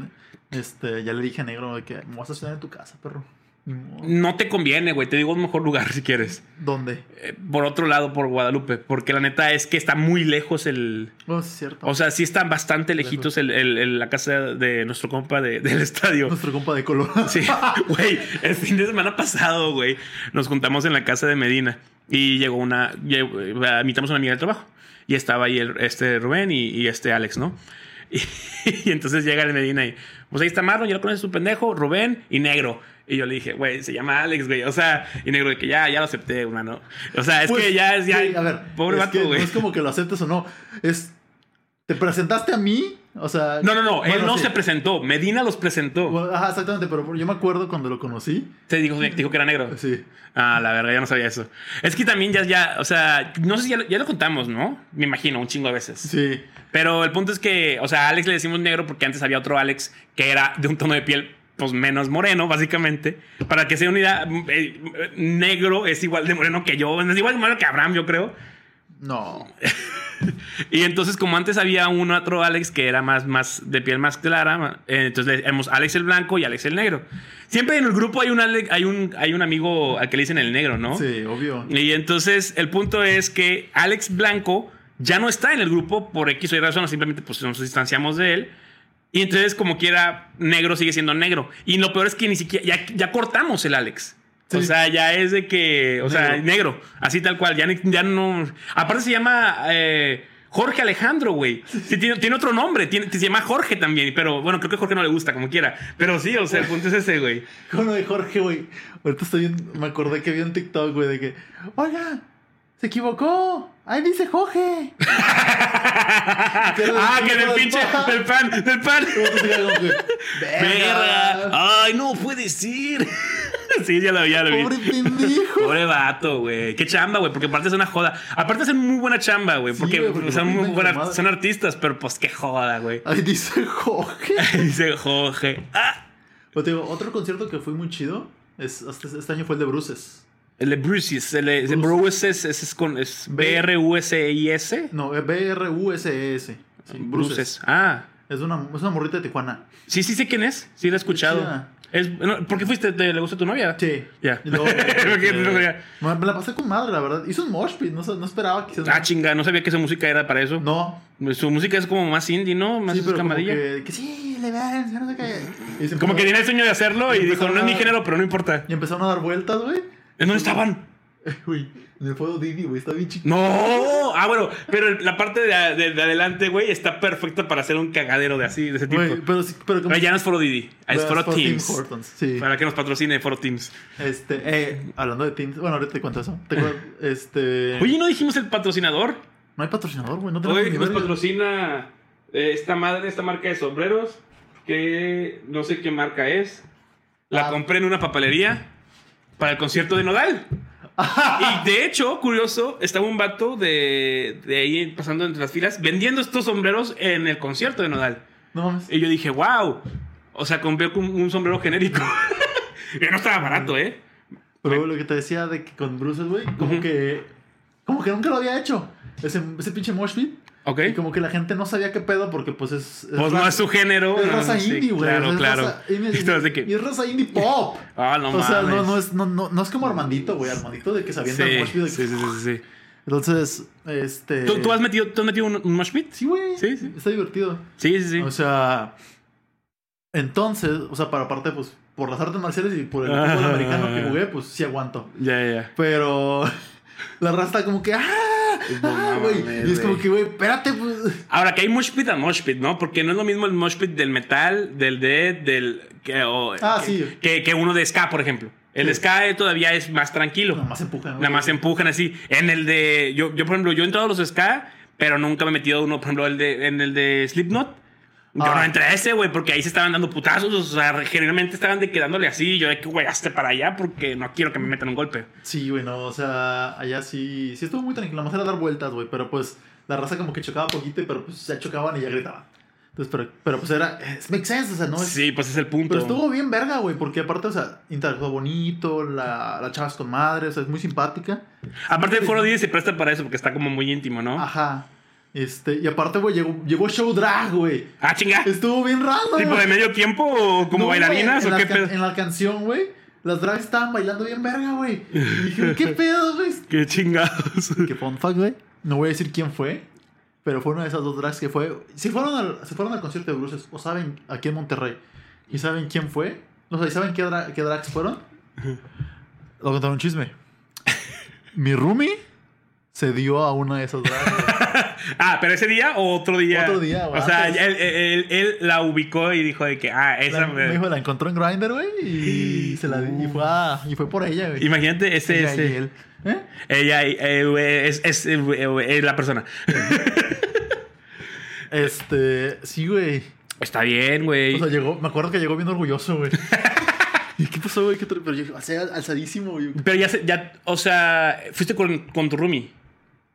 Este, ya le dije a Negro de que me vas a cenar en tu casa, perro. No te conviene, güey. Te digo un mejor lugar si quieres. ¿Dónde? Eh, por otro lado, por Guadalupe. Porque la neta es que está muy lejos el. No, es cierto. O sea, sí están bastante lejitos el, el- el- la casa de nuestro compa de- del estadio. Nuestro compa de color. Sí, güey, el fin de semana pasado, güey, nos juntamos en la casa de Medina y llegó una, eh, invitamos a una amiga del trabajo y estaba ahí el- este Rubén y, y este Alex, ¿no? Y, y entonces llega el Medina y, pues ahí está Marlon, ya lo conoces su pendejo, Rubén y Negro. Y yo le dije, güey, se llama Alex, güey. O sea, y Negro de que ya, ya lo acepté, hermano. O sea, es Pues, que ya es, ya, güey, a ver, pobre es vato, güey. No es como que lo aceptes o no. Es. ¿Te presentaste a mí? O sea. No, no, no, él no sí. se presentó, Medina los presentó. Bueno, Ajá, exactamente, pero yo me acuerdo cuando lo conocí. Te dijo, te dijo que era negro. Sí. Ah, la verga, ya no sabía eso. Es que también ya, ya, o sea, no sé si ya, lo- ya lo contamos, ¿no? Me imagino, un chingo de veces. Sí. Pero el punto es que, o sea, a Alex le decimos negro porque antes había otro Alex que era de un tono de piel, pues menos moreno, básicamente. Para que se una idea, eh, negro es igual de moreno que yo, es igual de moreno que Abraham, yo creo. No. Y entonces, como antes había un otro Alex que era más, más de piel más clara, eh, entonces le tenemos Alex el blanco y Alex el negro. Siempre en el grupo hay un, Alex- hay un, hay un amigo al que le dicen el negro, ¿no? Sí, obvio. Y entonces el punto es que Alex Blanco ya no está en el grupo por X o Y razón, simplemente pues nos distanciamos de él. Y entonces como quiera, negro sigue siendo negro. Y lo peor es que ni siquiera, ya, ya cortamos el Alex. O sea, ya es de que, o sea, Negro. así tal cual, ya, ya no... Aparte se llama eh, Jorge Alejandro, güey. Sí, tiene, tiene otro nombre, tiene, se llama Jorge también, pero bueno, creo que Jorge no le gusta, como quiera. Pero sí, o sea, el punto es ese, güey. Con lo de Jorge, güey. Ahorita estoy Me acordé que vi un TikTok, güey, de que. Oiga, se equivocó. Ahí dice Jorge. ah, que del pinche, del pan, del pan. Verga. Ay, no puede ser. sí, ya lo, ya lo vi. Pobre pendejo. Pobre vato, güey. Qué chamba, güey. Porque aparte es una joda. Aparte hacen muy buena chamba, güey. Sí, Porque, son muy madre. son artistas, pero pues qué joda, güey. Ahí dice Jorge. Dice Jorge. Ah. Pero te digo, otro concierto que fue muy chido. Es, este año fue el de Bruces. El de Bruces, el de Bruces. Es, es con es B-R-U-S-I-S. No, es B-R-U-S-E-S. Sí, Bruces. Ah. Es una, es una morrita de Tijuana. Sí, sí sé quién es. Sí, lo he escuchado. Es, no, ¿Por qué fuiste? ¿Te, ¿Le gusta tu novia? Sí. Ya. Y luego, Porque este, no me la pasé con madre, la verdad. Hizo un mosh pit, no, no esperaba que Ah, chinga, no sabía que esa música era para eso. No. Su música es como más indie, ¿no? Más Sí, pero como que, que sí, le ven, no sé qué. Como que tenía el sueño de hacerlo y, Y dijo, no es mi género, pero no importa. Y empezaron a dar vueltas, güey. ¿En dónde estaban? Güey, en el fuego Didi, güey, está bien chiquito. No. Ah, bueno, pero la parte de, de- de adelante, güey, está perfecta para hacer un cagadero de así, de ese tipo. Güey, pero sí, pero como. Pero ya no es Foro Didi, es Foro Team Teams. Hortons, sí. Para que nos patrocine Foro Teams. Este, eh, hablando de Teams, bueno, ahorita te cuento eso. Este. Oye, ¿no dijimos el patrocinador? no hay patrocinador, güey, no tenemos ni nos patrocina eh, esta madre, esta marca de sombreros, que no sé qué marca es. La Ah. compré en una papelería para el concierto de Nodal. y de hecho, curioso, estaba un vato de, de ahí pasando entre las filas vendiendo estos sombreros en el concierto de Nodal. No mames. Y yo dije, wow. O sea, compré un, un sombrero genérico. y no estaba barato, ¿eh? Pero lo que te decía de que con Bruces, güey, como que. Como que nunca lo había hecho. Ese, ese pinche mosh pit. Ok. Y como que la gente no sabía qué pedo porque, pues es. Pues no es su género. Es no, raza sí, indie, güey. Claro, es claro. raza indie- Entonces, de que- Y es raza indie pop. Ah, no o sea, no, es, no, es como Armandito, güey. Armandito de que se avienta el Sí, pit. de sí, sí, sí, sí. Entonces, este. ¿Tú, tú has metido, ¿Tú has metido un, un mosh pit? Sí, güey. Sí, sí. Está divertido. Sí, sí, sí. O sea. Entonces, o sea, para aparte, pues, por las artes marciales y por el Ah. fútbol americano que jugué, pues sí aguanto. ya, ya. Pero la raza como que, ¡ah! ¡Ah, güey! y es como que, güey, espérate, pues. Ahora, que hay mosh pit a mosh pit, ¿no? Porque no es lo mismo el mosh pit del metal, del dead, del... Que, o- Ah, que, sí. Que, que uno de ska, por ejemplo. El Sí. ska todavía es más tranquilo. Nada más empujan. Nada más empujan así. En el de... Yo, yo por ejemplo, yo he entrado a los ska, pero nunca me he metido uno, por ejemplo, el de, en el de Slipknot. Yo Ah. no entré a ese, güey, porque ahí se estaban dando putazos. O sea, generalmente estaban de quedándole así. Yo de que, güey, hazte para allá porque no quiero que me metan un golpe. Sí, güey, no, o sea, allá sí, sí estuvo muy tranquilo. Más era dar vueltas, güey, pero pues la raza como que chocaba poquito, pero pues ya chocaban y ya gritaban. Entonces, pero, pero pues era, es make sense, o sea, no es. Sí, pues es el punto. Pero estuvo bien verga, güey, porque aparte, o sea, interactuó bonito, la, la chava es con madre, o sea, es muy simpática. Aparte, el foro 10 se presta para eso porque está como muy íntimo, ¿no? Ajá. Este, y aparte, güey, llegó, llegó show drag, güey. Ah, chinga. Estuvo bien raro. ¿Tipo de medio tiempo o como No, bailarinas o qué pedo? En la canción, güey, las drags estaban bailando bien verga, güey. Dije, ¿qué pedo, güey? Qué chingados. Que fun fact, güey. No voy a decir quién fue, pero fue una de esas dos drags que fue. Si fueron al, si fueron al concierto de Bruces, o saben, aquí en Monterrey, y saben quién fue, o sea, ¿y saben qué, dra- qué drags fueron? Lo contaron un chisme. Mi roomie se dio a una de esas güey. Ah, pero ese día o otro día. Otro día, güey. O sea, él, él- él la ubicó y dijo de que, ah, esa. La, me dijo, la encontró en Grindr, güey, y se la y fue, a- y fue por ella, güey. Imagínate, ese Ella ese- y él. ¿Eh? Ella eh, güey, es, es, eh, güey, es la persona. Este, sí, güey. Está bien, güey. O sea, llegó, me acuerdo que llegó bien orgulloso, güey. ¿Y qué pasó, güey? ¿Qué tra- Pero yo, o sea, alzadísimo, güey. Pero ya, ya, o sea, fuiste con, con tu roomie.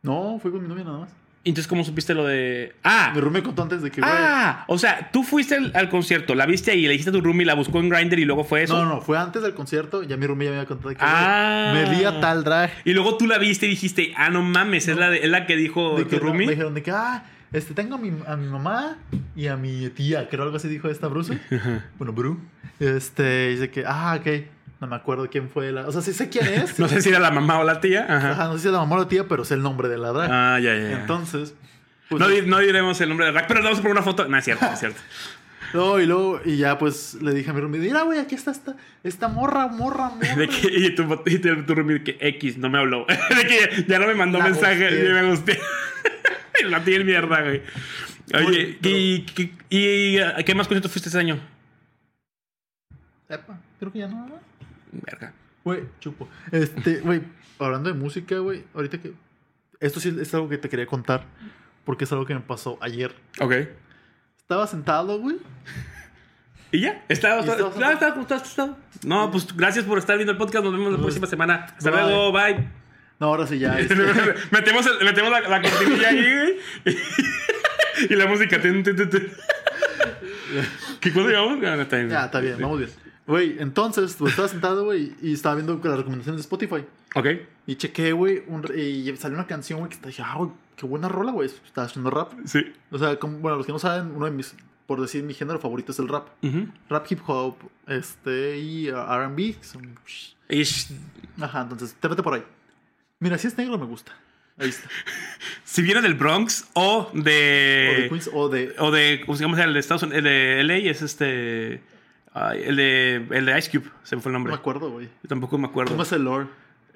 No, fue con mi novia nada más. Entonces, ¿cómo supiste lo de...? Ah, Mi roomie me contó antes de que, güey. ah, o sea, tú fuiste al, al concierto, la viste ahí, le dijiste a tu roomie, la buscó en Grindr y luego fue eso. No, no, no, fue antes del concierto. Ya mi roomie ya me había contado de que, Ah. güey, me di a tal drag. Y luego tú la viste y dijiste, ah, no mames, es, la de- es la que dijo De tu que no, roomie. me dijeron de que, ah, este, tengo a mi, a mi mamá y a mi tía, creo algo así dijo esta Bruce. bueno, Bru. Este, dice que, ah, ok. No me acuerdo quién fue la. O sea, sí sé quién es. No sé si era la mamá o la tía. Ajá. Ajá, no sé si es la mamá o la tía, pero sé el nombre de la drag. Ah, ya, ya. ya. Entonces. pues, no, no diremos el nombre de Rack, pero le vamos a poner una foto. No, es cierto, es cierto. No, y luego, y ya pues le dije a mi roomie, mira, güey, aquí está esta, esta morra, morra, morra. De que, y tu, y tu, tu de que X no me habló. De que ya no me mandó La mensaje y me gusté. la tiene mierda, güey. Oye, ¿y, y, y, a qué más conciertos fuiste este año? Epa, creo que ya no, ¿verdad? Verga. Güey, chupo. Este, güey, hablando de música, güey, ahorita que. Esto sí es algo que te quería contar. Porque es algo que me pasó ayer. Ok. Estaba sentado, güey. ¿Y ya? ¿Estaba, ¿Y está, estabas- está, está, está, está? No, pues gracias por estar viendo el podcast. Nos vemos la próxima semana. Hasta Bye. luego. Bye. No, ahora sí ya. este, metemos el- metemos la, la cortinilla ahí, güey. y la música. ¿Qué cosa llevamos? Ah, ya, está bien, vamos bien. Güey, entonces, pues, estaba sentado, güey, y estaba viendo las recomendaciones de Spotify. Ok. Y chequé, güey, y salió una canción, güey, que está dije, ah, güey, qué buena rola, güey. Estaba haciendo rap. Sí. O sea, como, bueno, los que no saben, uno de mis, por decir, mi género favorito es el rap. Rap hip hop, este, y uh, RB. son- Ish. Ajá, entonces, te vete por ahí. Mira, si es negro, me gusta. Ahí está. Si viene del Bronx o O de de. Queens, o de. O de. ¿Cómo se llama? El de Estados Unidos. El de LA es este. Ay, el de. El de Ice Cube. Se me fue el No nombre. me acuerdo, güey. Yo tampoco me acuerdo. ¿Cómo es el lore?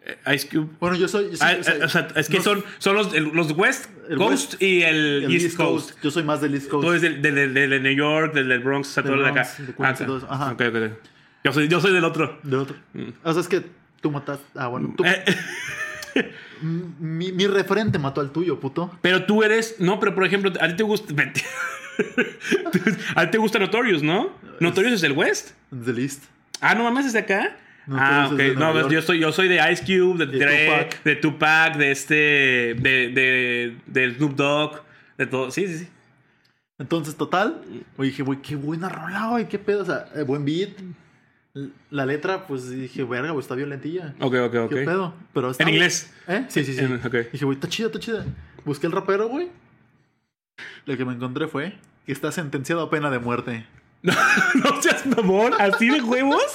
Eh, Ice Cube. Bueno, yo soy. yo soy- Ah, o sea, eh, o sea, es que no- son, son los, los West Coast West- y el, el East, Coast. Yo soy más del East Coast. Todo es del, del, del- del- de New York, del, Bronx, o sea, todo de acá. Bronx, de y Ah, ajá. ok, ok. Yo soy, yo soy del otro. Del otro. O sea, es que tú mataste. Ah, bueno. Tú, Eh, mi, mi referente mató al tuyo, puto. pero tú eres. No, pero por ejemplo, a ti te gusta. a ti te gusta Notorious, ¿no? Notorious es del West. Del East. Ah, no mames, es de acá. Notorious ah, ok. No, York. yo soy, yo soy de Ice Cube, de, De Dre, Tupac. de Tupac, de este. De, de, de Snoop Dogg, de todo. Sí, sí, sí. Entonces, total. Oye, dije, güey, qué buena rola, güey. Qué pedo. O sea, eh, buen beat. La letra, pues dije, verga, güey, está violentilla. Ok, ok, ok. ¿Qué pedo? Pero está- ¿En inglés? ¿Eh? Sí, sí, sí. En- ok. Dije, güey, está chida, está chida. Busqué el rapero, güey. Lo que me encontré fue que está sentenciado a pena de muerte. no seas mamón, así de huevos.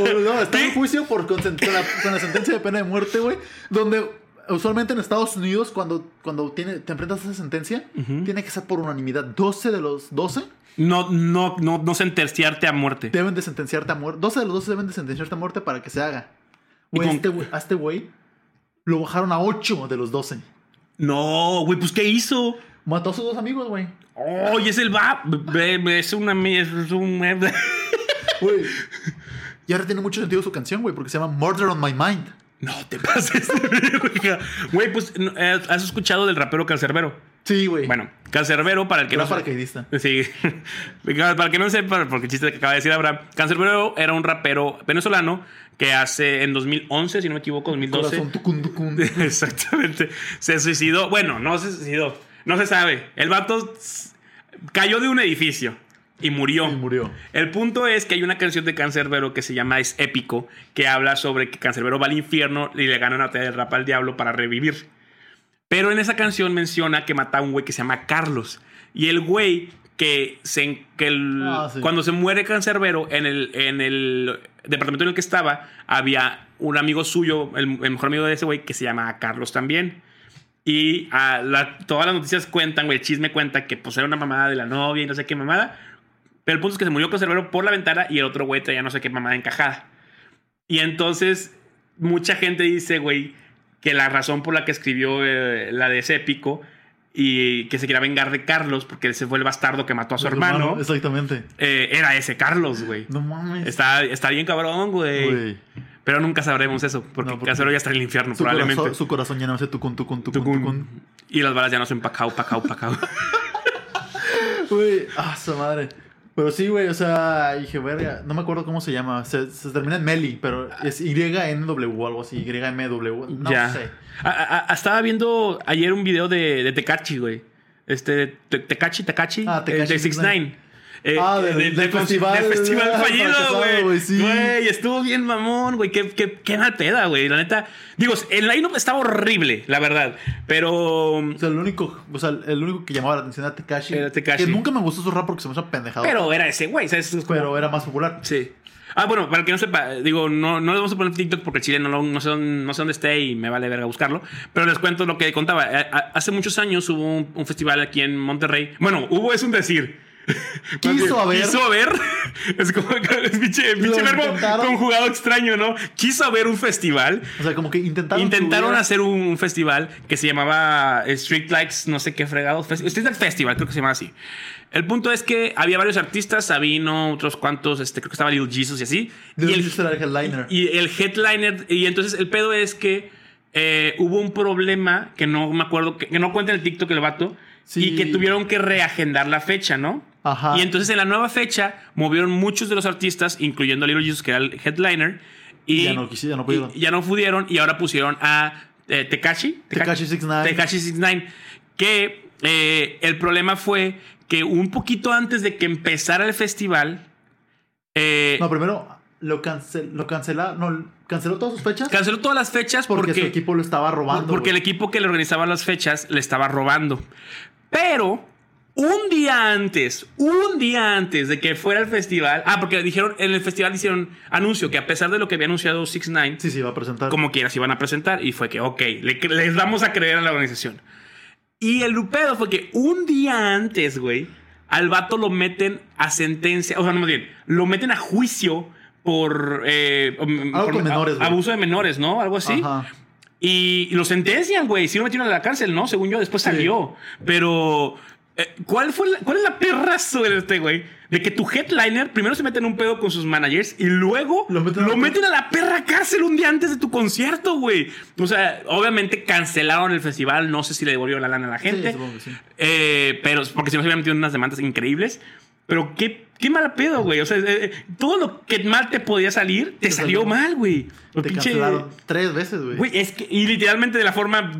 O, no, está en juicio por con, la, con la sentencia de pena de muerte, güey. Donde usualmente en Estados Unidos, cuando, cuando tiene, te enfrentas a esa sentencia, tiene que ser por unanimidad. 12 de los 12 No, no, no, no sentenciarte a muerte. deben de sentenciarte a muerte. 12 de los 12 deben de sentenciarte a muerte para que se haga. ¿Y Güey, con- este güey- a este güey lo bajaron a 8 de los 12. No, güey, pues ¿qué hizo? Mató a sus dos amigos, güey. Oh, y es el va. Es una. Es un. Güey. Y ahora tiene mucho sentido su canción, güey, porque se llama Murder on My Mind. No te pases de verga. Güey, pues, eh, ¿has escuchado del rapero Cancerbero? Sí, güey. Bueno, Cancerbero, para el que era no paracaidista. Sí. Para el que no sepa, porque el chiste que acaba de decir Abraham, Cancerbero era un rapero venezolano que hace en 2011, si no me equivoco, 2012. Corazón tucun, tucun. Exactamente. Se suicidó. Bueno, no se suicidó. No se sabe. El vato cayó de un edificio y murió. Y murió. El punto es que hay una canción de Cancerbero que se llama Es Épico, que habla sobre que Cancerbero va al infierno y le gana una batalla del rap al diablo para revivir. Pero en esa canción menciona que mata a un güey que se llama Carlos. Y el güey que, se, que el- Ah, sí. cuando se muere Cancerbero, en el, en el departamento en el que estaba había un amigo suyo, el, el mejor amigo de ese güey, que se llama Carlos también. Y ah, la- todas las noticias cuentan, güey, el chisme cuenta que pues era una mamada de la novia y no sé qué mamada. Pero el punto es que se murió con cerebro por la ventana y el otro güey traía no sé qué mamada encajada. Y entonces mucha gente dice, güey, que la razón por la que escribió eh, la de ese épico y que se quería vengar de Carlos porque ese fue el bastardo que mató a su hermano, Exactamente. eh, era ese Carlos, güey. No mames. Está, está bien cabrón, güey. Pero nunca sabremos eso, porque, No, porque Casero ya está en el infierno, Su probablemente. corazón, su corazón ya no hace tucun, tucun, tucun, Tucún. tucun. Y las balas ya no son pacao, pacao, pacao. Güey, ah, su madre. Pero sí, güey, o sea, dije, verga, no me acuerdo cómo se llama. Se, se termina en Meli, pero es YNW o algo así, YMW. No ya. sé. A- a- a- estaba viendo ayer un video de, de güey. Este, Te- Tecachi, Tecachi, Ah, Tekashi de 6ix9ine. Eh, Ah, del- del- festival, del festival ah, fallido, güey. güey, sí. Güey, estuvo bien mamón, güey. Qué, qué, qué mal peda, güey. La neta. Digo, el line-up estaba horrible, la verdad. Pero. O sea, el único, o sea, el único que llamaba la atención era Tekashi. Era Tekashi. Que nunca me gustó su rap porque se me hizo pendejado. Pero era ese, güey. Es como- Pero era más popular. Sí. Ah, bueno, para el que no sepa, digo, no, no le vamos a poner TikTok porque chile no, no, sé, dónde- no sé dónde esté y me vale verga buscarlo. Pero les cuento lo que contaba. A- hace muchos años hubo un, un festival aquí en Monterrey. Bueno, hubo es un decir. Quiso bien, haber. Quiso haber. Es como es pinche, pinche Lo verbo intentaron. conjugado extraño, ¿no? Quiso haber un festival. O sea, como que intentaron. Intentaron subir- hacer un, festival que se llamaba Street Likes, no sé qué fregados. Fes- Street Likes Festival, creo que se llama así. El punto es que había varios artistas, Sabino, otros cuantos, este, creo que estaba Lil Jesus y así. Lil y, el, Jesus era el headliner. y el headliner, y entonces el pedo es que eh, hubo un problema que no me acuerdo, que, que no cuenta en el TikTok el vato, Sí. y que tuvieron que reagendar la fecha, ¿no? Ajá. Y entonces en la nueva fecha movieron muchos de los artistas, incluyendo a Little Jesus, que era el headliner. Y Ya no ya no pudieron. y ya no pudieron y ahora pusieron a eh, Tekashi. Tekashi 69. Tekashi 69. Que eh, el problema fue que un poquito antes de que empezara el festival, eh, No, primero lo, cancel, lo cancela, no, canceló todas sus fechas canceló todas las fechas porque, porque, su equipo lo estaba robando. porque el equipo que le organizaba las fechas le estaba robando. Pero un día antes, un día antes de que fuera el festival, ah, porque dijeron en el festival hicieron anuncio que a pesar de lo que había anunciado 6 9 Sí, sí, va a presentar. como quieras iban a presentar y fue que, ok, le- les vamos a creer a la organización. Y el lupedo fue que un día antes, güey, al vato lo meten a sentencia, o sea, no más bien, lo meten a juicio por, eh, Algo por menores, güey. abuso de menores, ¿no? Algo así. Ajá. Y, y lo sentencian, güey. Sí lo metieron a la cárcel, ¿no? Según yo, después Sí. salió. Pero, eh, ¿cuál, fue la- ¿cuál es la perra suerte, güey? De que tu headliner primero se mete en un pedo con sus managers y luego Lo lo meten a la- perra cárcel un día antes de tu concierto, güey. O sea, obviamente cancelaron el festival. No sé si le devolvieron la lana a la gente. Sí, supongo que sí. Eh, pero porque si no se hubieran metido unas demandas increíbles. Pero qué, qué mala pedo, güey. O sea, eh, todo lo que mal te podía salir, te Te salió salió. mal, güey. Lo Te pinche- cancelaron tres veces, güey. Güey, es que, y literalmente de la forma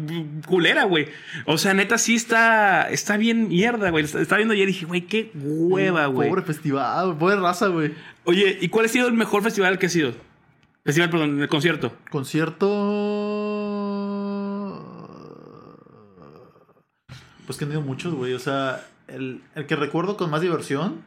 culera, güey. O sea, neta, sí está, está bien mierda, güey. Estaba viendo ayer y dije, güey, qué hueva, güey. Pobre festival, pobre raza, güey. Oye, ¿y cuál ha sido el mejor festival que ha sido? Festival, perdón, el concierto. Concierto. Pues que han ido muchos, güey. O sea, el, el que recuerdo con más diversión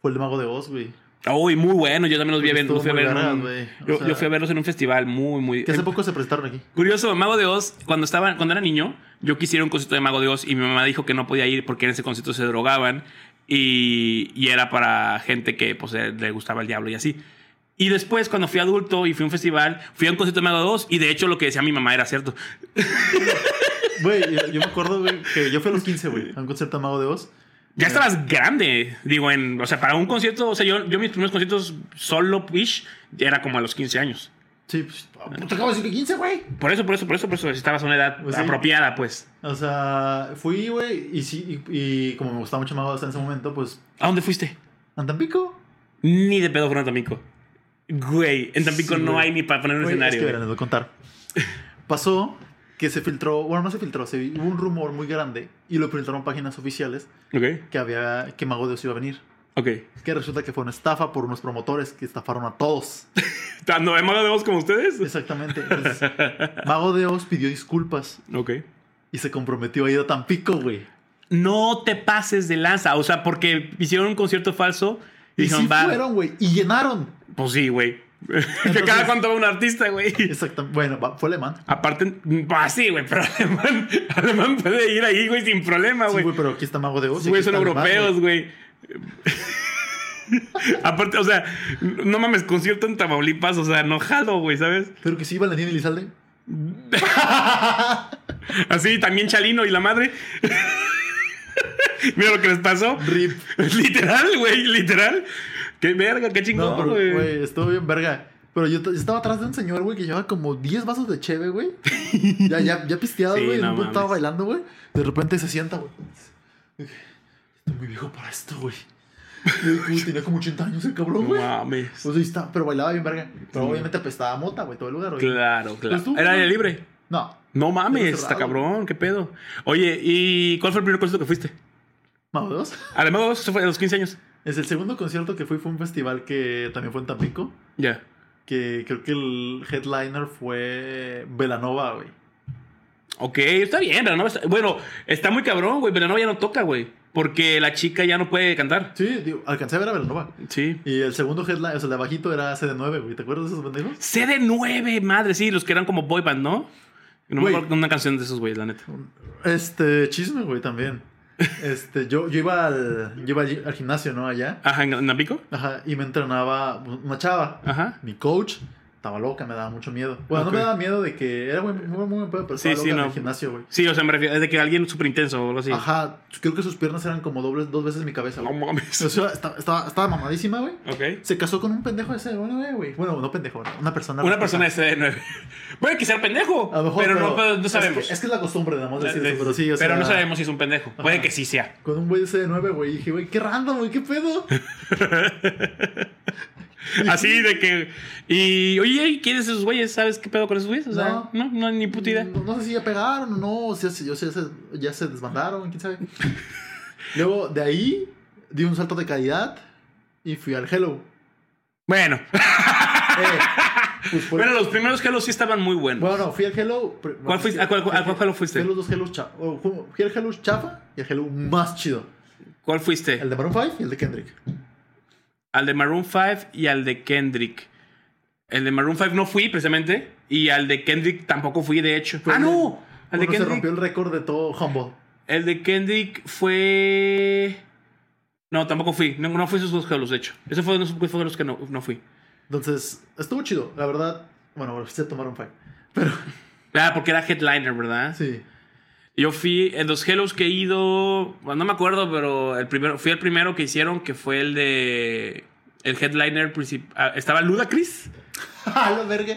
fue el de Mago de Oz, güey. Uy, muy bueno. Yo también los vi a ver. Los fui a ver un- yo, sea- yo fui a verlos en un festival muy, muy. Que hace eh, poco se prestaron aquí. Curioso, Mago de Oz, cuando estaba, cuando era niño, yo quisiera un concierto de Mago de Oz y mi mamá dijo que no podía ir porque en ese concierto se drogaban y, y era para gente que pues, le gustaba el diablo y así. Y después, cuando fui adulto y fui a un festival, fui a un concierto de Mago de Oz y de hecho lo que decía mi mamá era cierto. Güey, yo, yo me acuerdo, güey, que yo fui a los 15, güey, a un concierto de Mago de Oz. Ya estabas grande, digo, en, o sea, para un concierto, o sea, yo, yo mis primeros conciertos solo-ish era como a los 15 años. Sí, pues, te acabo de decir que 15, güey. Por eso, por eso, por eso, por eso, estabas a una edad Pues apropiada, pues. O sea, fui, güey, y sí, y, y como me gustaba mucho Mago de Oz en ese momento, pues, ¿A dónde fuiste? ¿en Tampico? Ni de pedo fueron a Tampico. Güey, en Tampico Sí, no güey. hay ni para poner un Güey, escenario. Es que verán, voy a contar. Pasó que se filtró, bueno, no se filtró, se, hubo un rumor muy grande y lo filtraron páginas oficiales Ok, que había que Mago de Oz iba a venir. ok. Que resulta que fue una estafa por unos promotores que estafaron a todos. ¿No hay mago de voz como ustedes? Exactamente. Entonces, Mago de Oz pidió disculpas Ok. y se comprometió a ir a Tampico, güey. No te pases de lanza. O sea, porque hicieron un concierto falso y, sí fueron, güey, y llenaron. Pues sí, güey. que cada cuánto va un artista, güey. Exacto. Bueno, fue alemán. Aparte, ah, sí, güey, pero alemán, alemán puede ir ahí, güey, sin problema, Sí, güey. güey, pero aquí está Mago de Oz. Güey, son europeos, güey. güey. Aparte, o sea, no mames, concierto en Tamaulipas, o sea, enojado, güey, ¿sabes? Pero que sí, Valentín Elizalde. Así, también Chalino y la madre. Mira lo que les pasó. Rip. literal, güey, literal. Qué verga, qué No, chingón, güey. güey, estuvo bien verga. Pero yo, estaba atrás de un señor, güey, que llevaba como 10 vasos de cheve, güey. Ya, ya, ya pisteado, Sí, güey. no un punto estaba mames. bailando, güey. De repente se sienta, güey. Estoy muy viejo para esto, güey. Tenía como 80 años el cabrón, No güey. mames. Pues ahí está, pero bailaba bien verga. Pero obviamente apestaba a mota, güey, todo el lugar, güey. Claro, claro. Tú, Era aire libre. No, No mames, está cabrón, qué pedo. Oye, ¿y cuál fue el primer concierto que fuiste? Mago de Oz. Además, eso fue a los 15 años. Es el segundo concierto que fui, fue un festival que también fue en Tampico. Ya. Que creo que el headliner fue Velanova, güey. Ok, está bien, no está- Bueno, está muy cabrón, güey, no ya no toca, güey. Porque la chica ya no puede cantar. Sí, digo, alcancé a ver a Velanova. Sí. Y el segundo headline, o sea, el de abajito era CD9, güey. ¿Te acuerdas de esos pendejos? CD9, madre, sí, los que eran como boy band, ¿no? No me acuerdo una canción de esos, güey, la neta. Este, chisme, güey, también. Este, yo, yo iba al, yo iba al, gimnasio, ¿no? Allá. Ajá, ¿en Nampico? Ajá, y me entrenaba una chava. Ajá. Mi coach estaba loca, me daba mucho miedo. Bueno, no me daba miedo de que era muy, muy, muy buen pedo, pero Sí, estaba sí, loca en no. el gimnasio, güey. Sí, o sea, me refiero, es de que alguien súper intenso o algo así. Ajá, creo que sus piernas eran como dobles, dos veces mi cabeza, No güey. mames. O sea, estaba, estaba, estaba mamadísima, güey. Ok. Se casó con un pendejo ese, bueno, güey. Bueno, no pendejo, una persona. Una persona de CD9. Puede que sea pendejo, A lo mejor, pero, no, pero no es sabemos. que- Es que, es la costumbre, nada más decir eso, pero sí, o sea. Pero no sabemos si es un pendejo. Puede que sí sea. Con un güey de CD9, güey. Dije, güey, qué random, güey, qué pedo. Así de que. Y, oye, ¿y ¿quiénes esos güeyes? ¿Sabes qué pedo con esos güeyes? O sea, no, No. no, ni puta idea. No, no sé si ya pegaron o no, o sea, si yo sé, se- ya se desbandaron, quién sabe. Luego, de ahí, di un salto de calidad y fui al Hello. Bueno, Eh, pues, bueno, los primeros Hello sí estaban muy buenos. bueno, no, fui al Hello. pr- ¿Cuál fuiste? ¿A cuál- a cuál Hello fuiste? Fui a los dos Hellos chafa. Fui al Hello chafa y al Hello más chido. ¿Cuál fuiste? El de Maroon 5 y el de Kendrick. Al de Maroon 5 y al de Kendrick. El de Maroon 5 no fui, precisamente. Y al de Kendrick tampoco fui, de hecho. ¡Ah, no! Al de Bueno, se Kendrick. rompió el récord de todo Humble. El de Kendrick fue. No, tampoco fui. No, no fui esos dos Hellos, de hecho. Ese fue fue de los que no, no fui. Entonces, estuvo chido, la verdad. Bueno, se tomaron five. Pero, Ah, porque era headliner, ¿verdad? sí. Yo fui en los Hellos que he ido. bueno, no me acuerdo, pero el primero, fui el primero que hicieron, que fue el de. El headliner principal. Estaba Ludacris.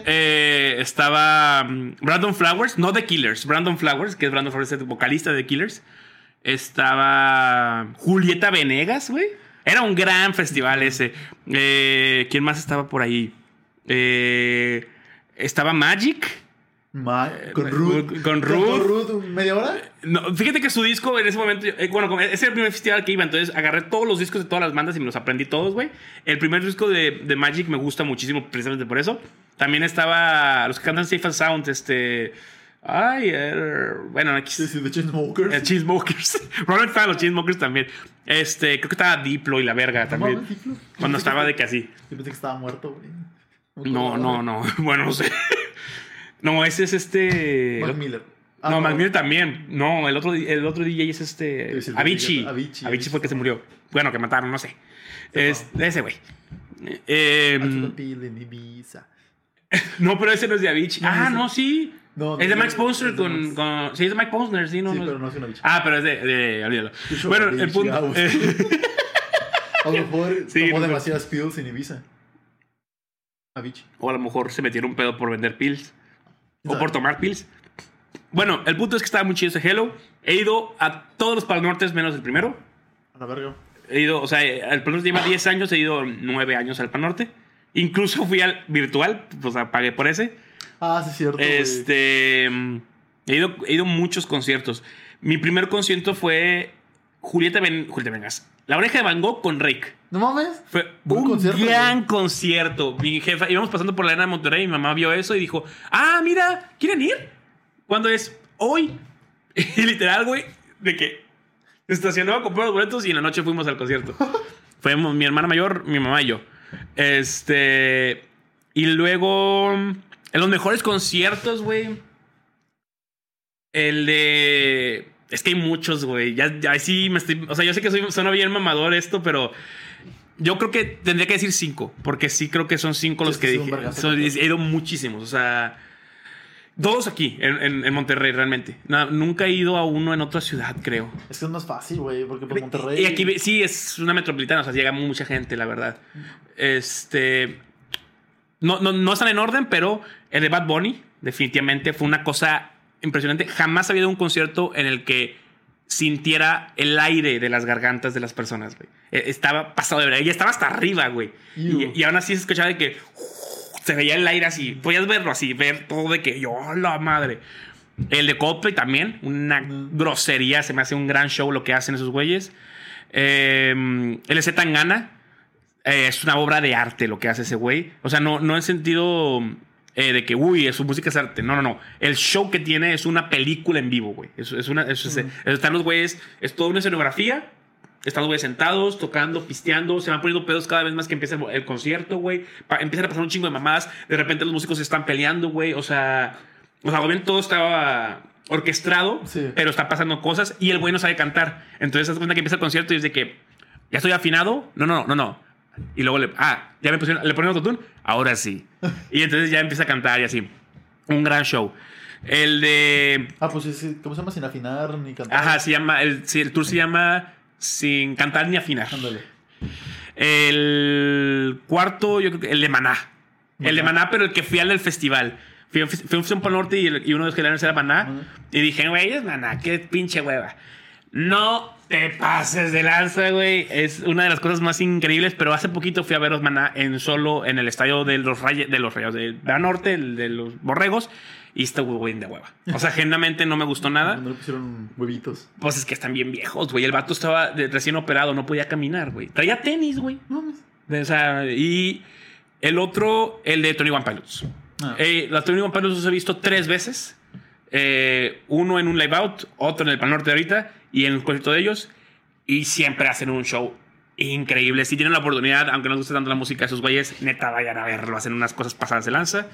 Eh, estaba mm, Brandon Flowers, no The Killers, Brandon Flowers, que es Brandon Flowers, el vocalista de The Killers. Estaba Julieta Venegas, güey. Era un gran festival ese. Eh, ¿Quién más estaba por ahí? Eh, estaba Magic. Ma- con eh, Ruth. con Ruth. Ruth, ¿media hora? No, fíjate que su disco en ese momento, eh, bueno, ese era el primer festival que iba, entonces agarré todos los discos de todas las bandas y me los aprendí todos, güey. El primer disco de, de Magic me gusta muchísimo precisamente por eso. También estaba los que cantan Safe and Sound, este... Ay, er, bueno, aquí... Sí, sí, de Chainsmokers. El Cheesemokers. Robert estaba los Cheesemokers también. Este, creo que estaba Diplo y la verga también. Cuando estaba de que así. Yo pensé que estaba muerto, güey. No, no, no. Bueno, no sé. No, ese es este. Mac Miller. Ah, no, Mac Miller también. No, el otro, el otro DJ es este. Es Avicii. Avicii, Avicii fue el que se murió. Bueno, que mataron, no sé. Es, ese güey. Ah, Eh, Ibiza. no, pero ese no es de Avicii. No, ah, ese- no, sí. No, es de no, Max Posner con, con. Sí, es de Mike Posner, sí, no. Sí, no- pero no es una bicha. Ah, pero es de. de olvídalo. Bueno, el punto. Eh, A lo mejor Sí, tomó no, demasiadas pills en Ibiza. Avicii. o a lo mejor se metieron un pedo por vender pills. O por tomar pills. Bueno, el punto es que estaba muy chido ese Hello. He ido a todos los Pal Nortes menos el primero. A la verga. He ido, o sea, el Pal Norte lleva 10 años, he ido 9 años al Pal Norte. Incluso fui al virtual, o sea, pagué por ese. Ah, sí, es cierto. Este. He ido, he ido a muchos conciertos. Mi primer concierto fue Julieta, ben, Julieta Venegas. La oreja de Van Gogh con Rick. No mames. Fue un concierto, gran güey. concierto. Mi jefa, íbamos pasando por la arena de Monterrey, mi mamá vio eso y dijo, ah, mira, ¿quieren ir? ¿Cuándo es? Hoy. Y literal, güey, de que se estacionó a comprar los boletos y en la noche fuimos al concierto. Fuimos mi hermana mayor, mi mamá y yo. Este... Y luego, en los mejores conciertos, güey. El de. Es que hay muchos, güey. Ya, ya sí me estoy. O sea, yo sé que soy, suena bien mamador esto, pero. Yo creo que tendría que decir cinco. Porque sí creo que son cinco los es que, dije. Son- he ido muchísimos. O sea. Todos aquí, en, en- en Monterrey, realmente. Na- nunca he ido a uno en otra ciudad, creo. Es que es más fácil, güey, porque por Monterrey. Y aquí sí es una metropolitana, o sea, llega mucha gente, la verdad. Este. No, no, no están en orden, pero el de Bad Bunny, definitivamente, fue una cosa impresionante. Jamás ha habido un concierto en el que sintiera el aire de las gargantas de las personas, güey. Eh, Estaba pasado de verdad. Y estaba hasta arriba, güey. Y, y aún así se escuchaba de que se veía el aire así. Podías verlo así, ver todo de que yo, la madre. El de Coldplay también, una grosería. Se me hace un gran show lo que hacen esos güeyes. Eh, el de Tangana eh, es una obra de arte lo que hace ese güey. O sea, no, no en sentido eh, de que, uy, su música es arte. No, no, no. El show que tiene es una película en vivo, güey. Es, es una, es- es- están los güeyes, es toda una escenografía. Están los güeyes sentados, tocando, pisteando, se van poniendo pedos cada vez más que empieza el, el concierto, güey. Empiezan a pasar un chingo de mamadas. De repente los músicos se están peleando, güey. O sea, o sea, obviamente todo estaba orquestado, Sí. pero está pasando cosas y el güey no sabe cantar. Entonces, das cuenta que empieza el concierto y es de que ya estoy afinado. No, no, no, no. Y luego le, ah, ya me pusieron, le ponen autotune. Ahora sí. Y entonces ya empieza a cantar y así. Un gran show. El de. Ah, pues sí, ¿cómo se llama? Sin afinar ni cantar. Ajá, se llama. El, sí, el tour se llama Sin cantar ni afinar. Ándale. El cuarto, yo creo que el de Maná. El de Maná, pero el que fui al del festival. Fui a un fui a un Festival Norte y, el- y uno de los que era Maná. Y dije, güey, es Maná, qué pinche hueva. No te pases de lanza, güey. Es una de las cosas más increíbles, pero hace poquito fui a veros Maná en solo en el estadio de los Rayos, de los Rayos, de Maná Norte, el de los Borregos. Y está güey de hueva. O sea, genuinamente no me gustó nada. No le pusieron huevitos. Pues es que están bien viejos, güey. El vato estaba de- recién operado, no podía caminar, güey. Traía tenis, güey. No. O sea, y el otro, el de Tony One Pilots. Ah. Eh, la Tony One Pilots los he visto tres veces. Eh, uno en un live out, otro en el Pal Norte ahorita y en el concierto de ellos. Y siempre hacen un show increíble. Si tienen la oportunidad, aunque no les guste tanto la música de esos güeyes, neta vayan a verlo. Hacen unas cosas pasadas de lanza.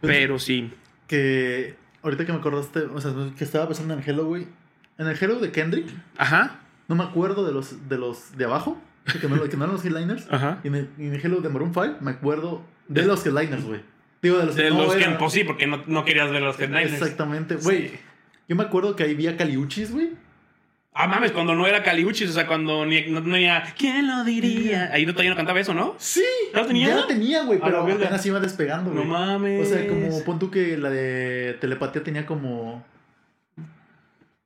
Pero sí. Que ahorita que me acordaste, o sea, que estaba pensando en el Hello, güey. En el Hello de Kendrick, Ajá. no me acuerdo de los de, los de abajo, que no, que no eran los headliners. Ajá. Y en el, en el Hello de Maroon 5 me acuerdo de los headliners, güey. Digo, de los De que no los que, eran- pues sí, porque no, no querías ver los headliners. Exactamente, güey. Sí. Yo me acuerdo que ahí vi a Caliuchis, güey. Ah, mames, cuando no era Caliuchis, o sea, cuando ni, no tenía. ¿Quién lo diría? Ahí no todavía no cantaba eso, ¿no? Sí, ¿Ya lo tenía? Ya la tenía, güey, pero la verga. apenas iba despegando, No güey. mames. O sea, como pon tú que la de telepatía tenía como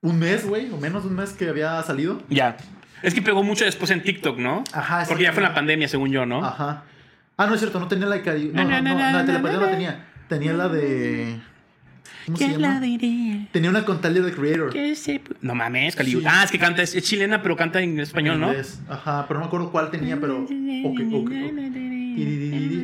un mes, güey, o menos de un mes que había salido. Ya. Es que pegó mucho después en TikTok, ¿no? Ajá, Porque ya fue en la pandemia, según yo, ¿no? Ajá. Ah, no es cierto, no tenía la de Cari- No, no, no, la de telepatía no la tenía. Tenía la de. ¿Cómo se llama? diría? Tenía una con Tyler the Creator. Se... No mames. Sí. Ah, es que canta, es, es chilena, pero canta en español, ¿no? Ajá, pero no me acuerdo cuál tenía, pero. ok, ok, ok.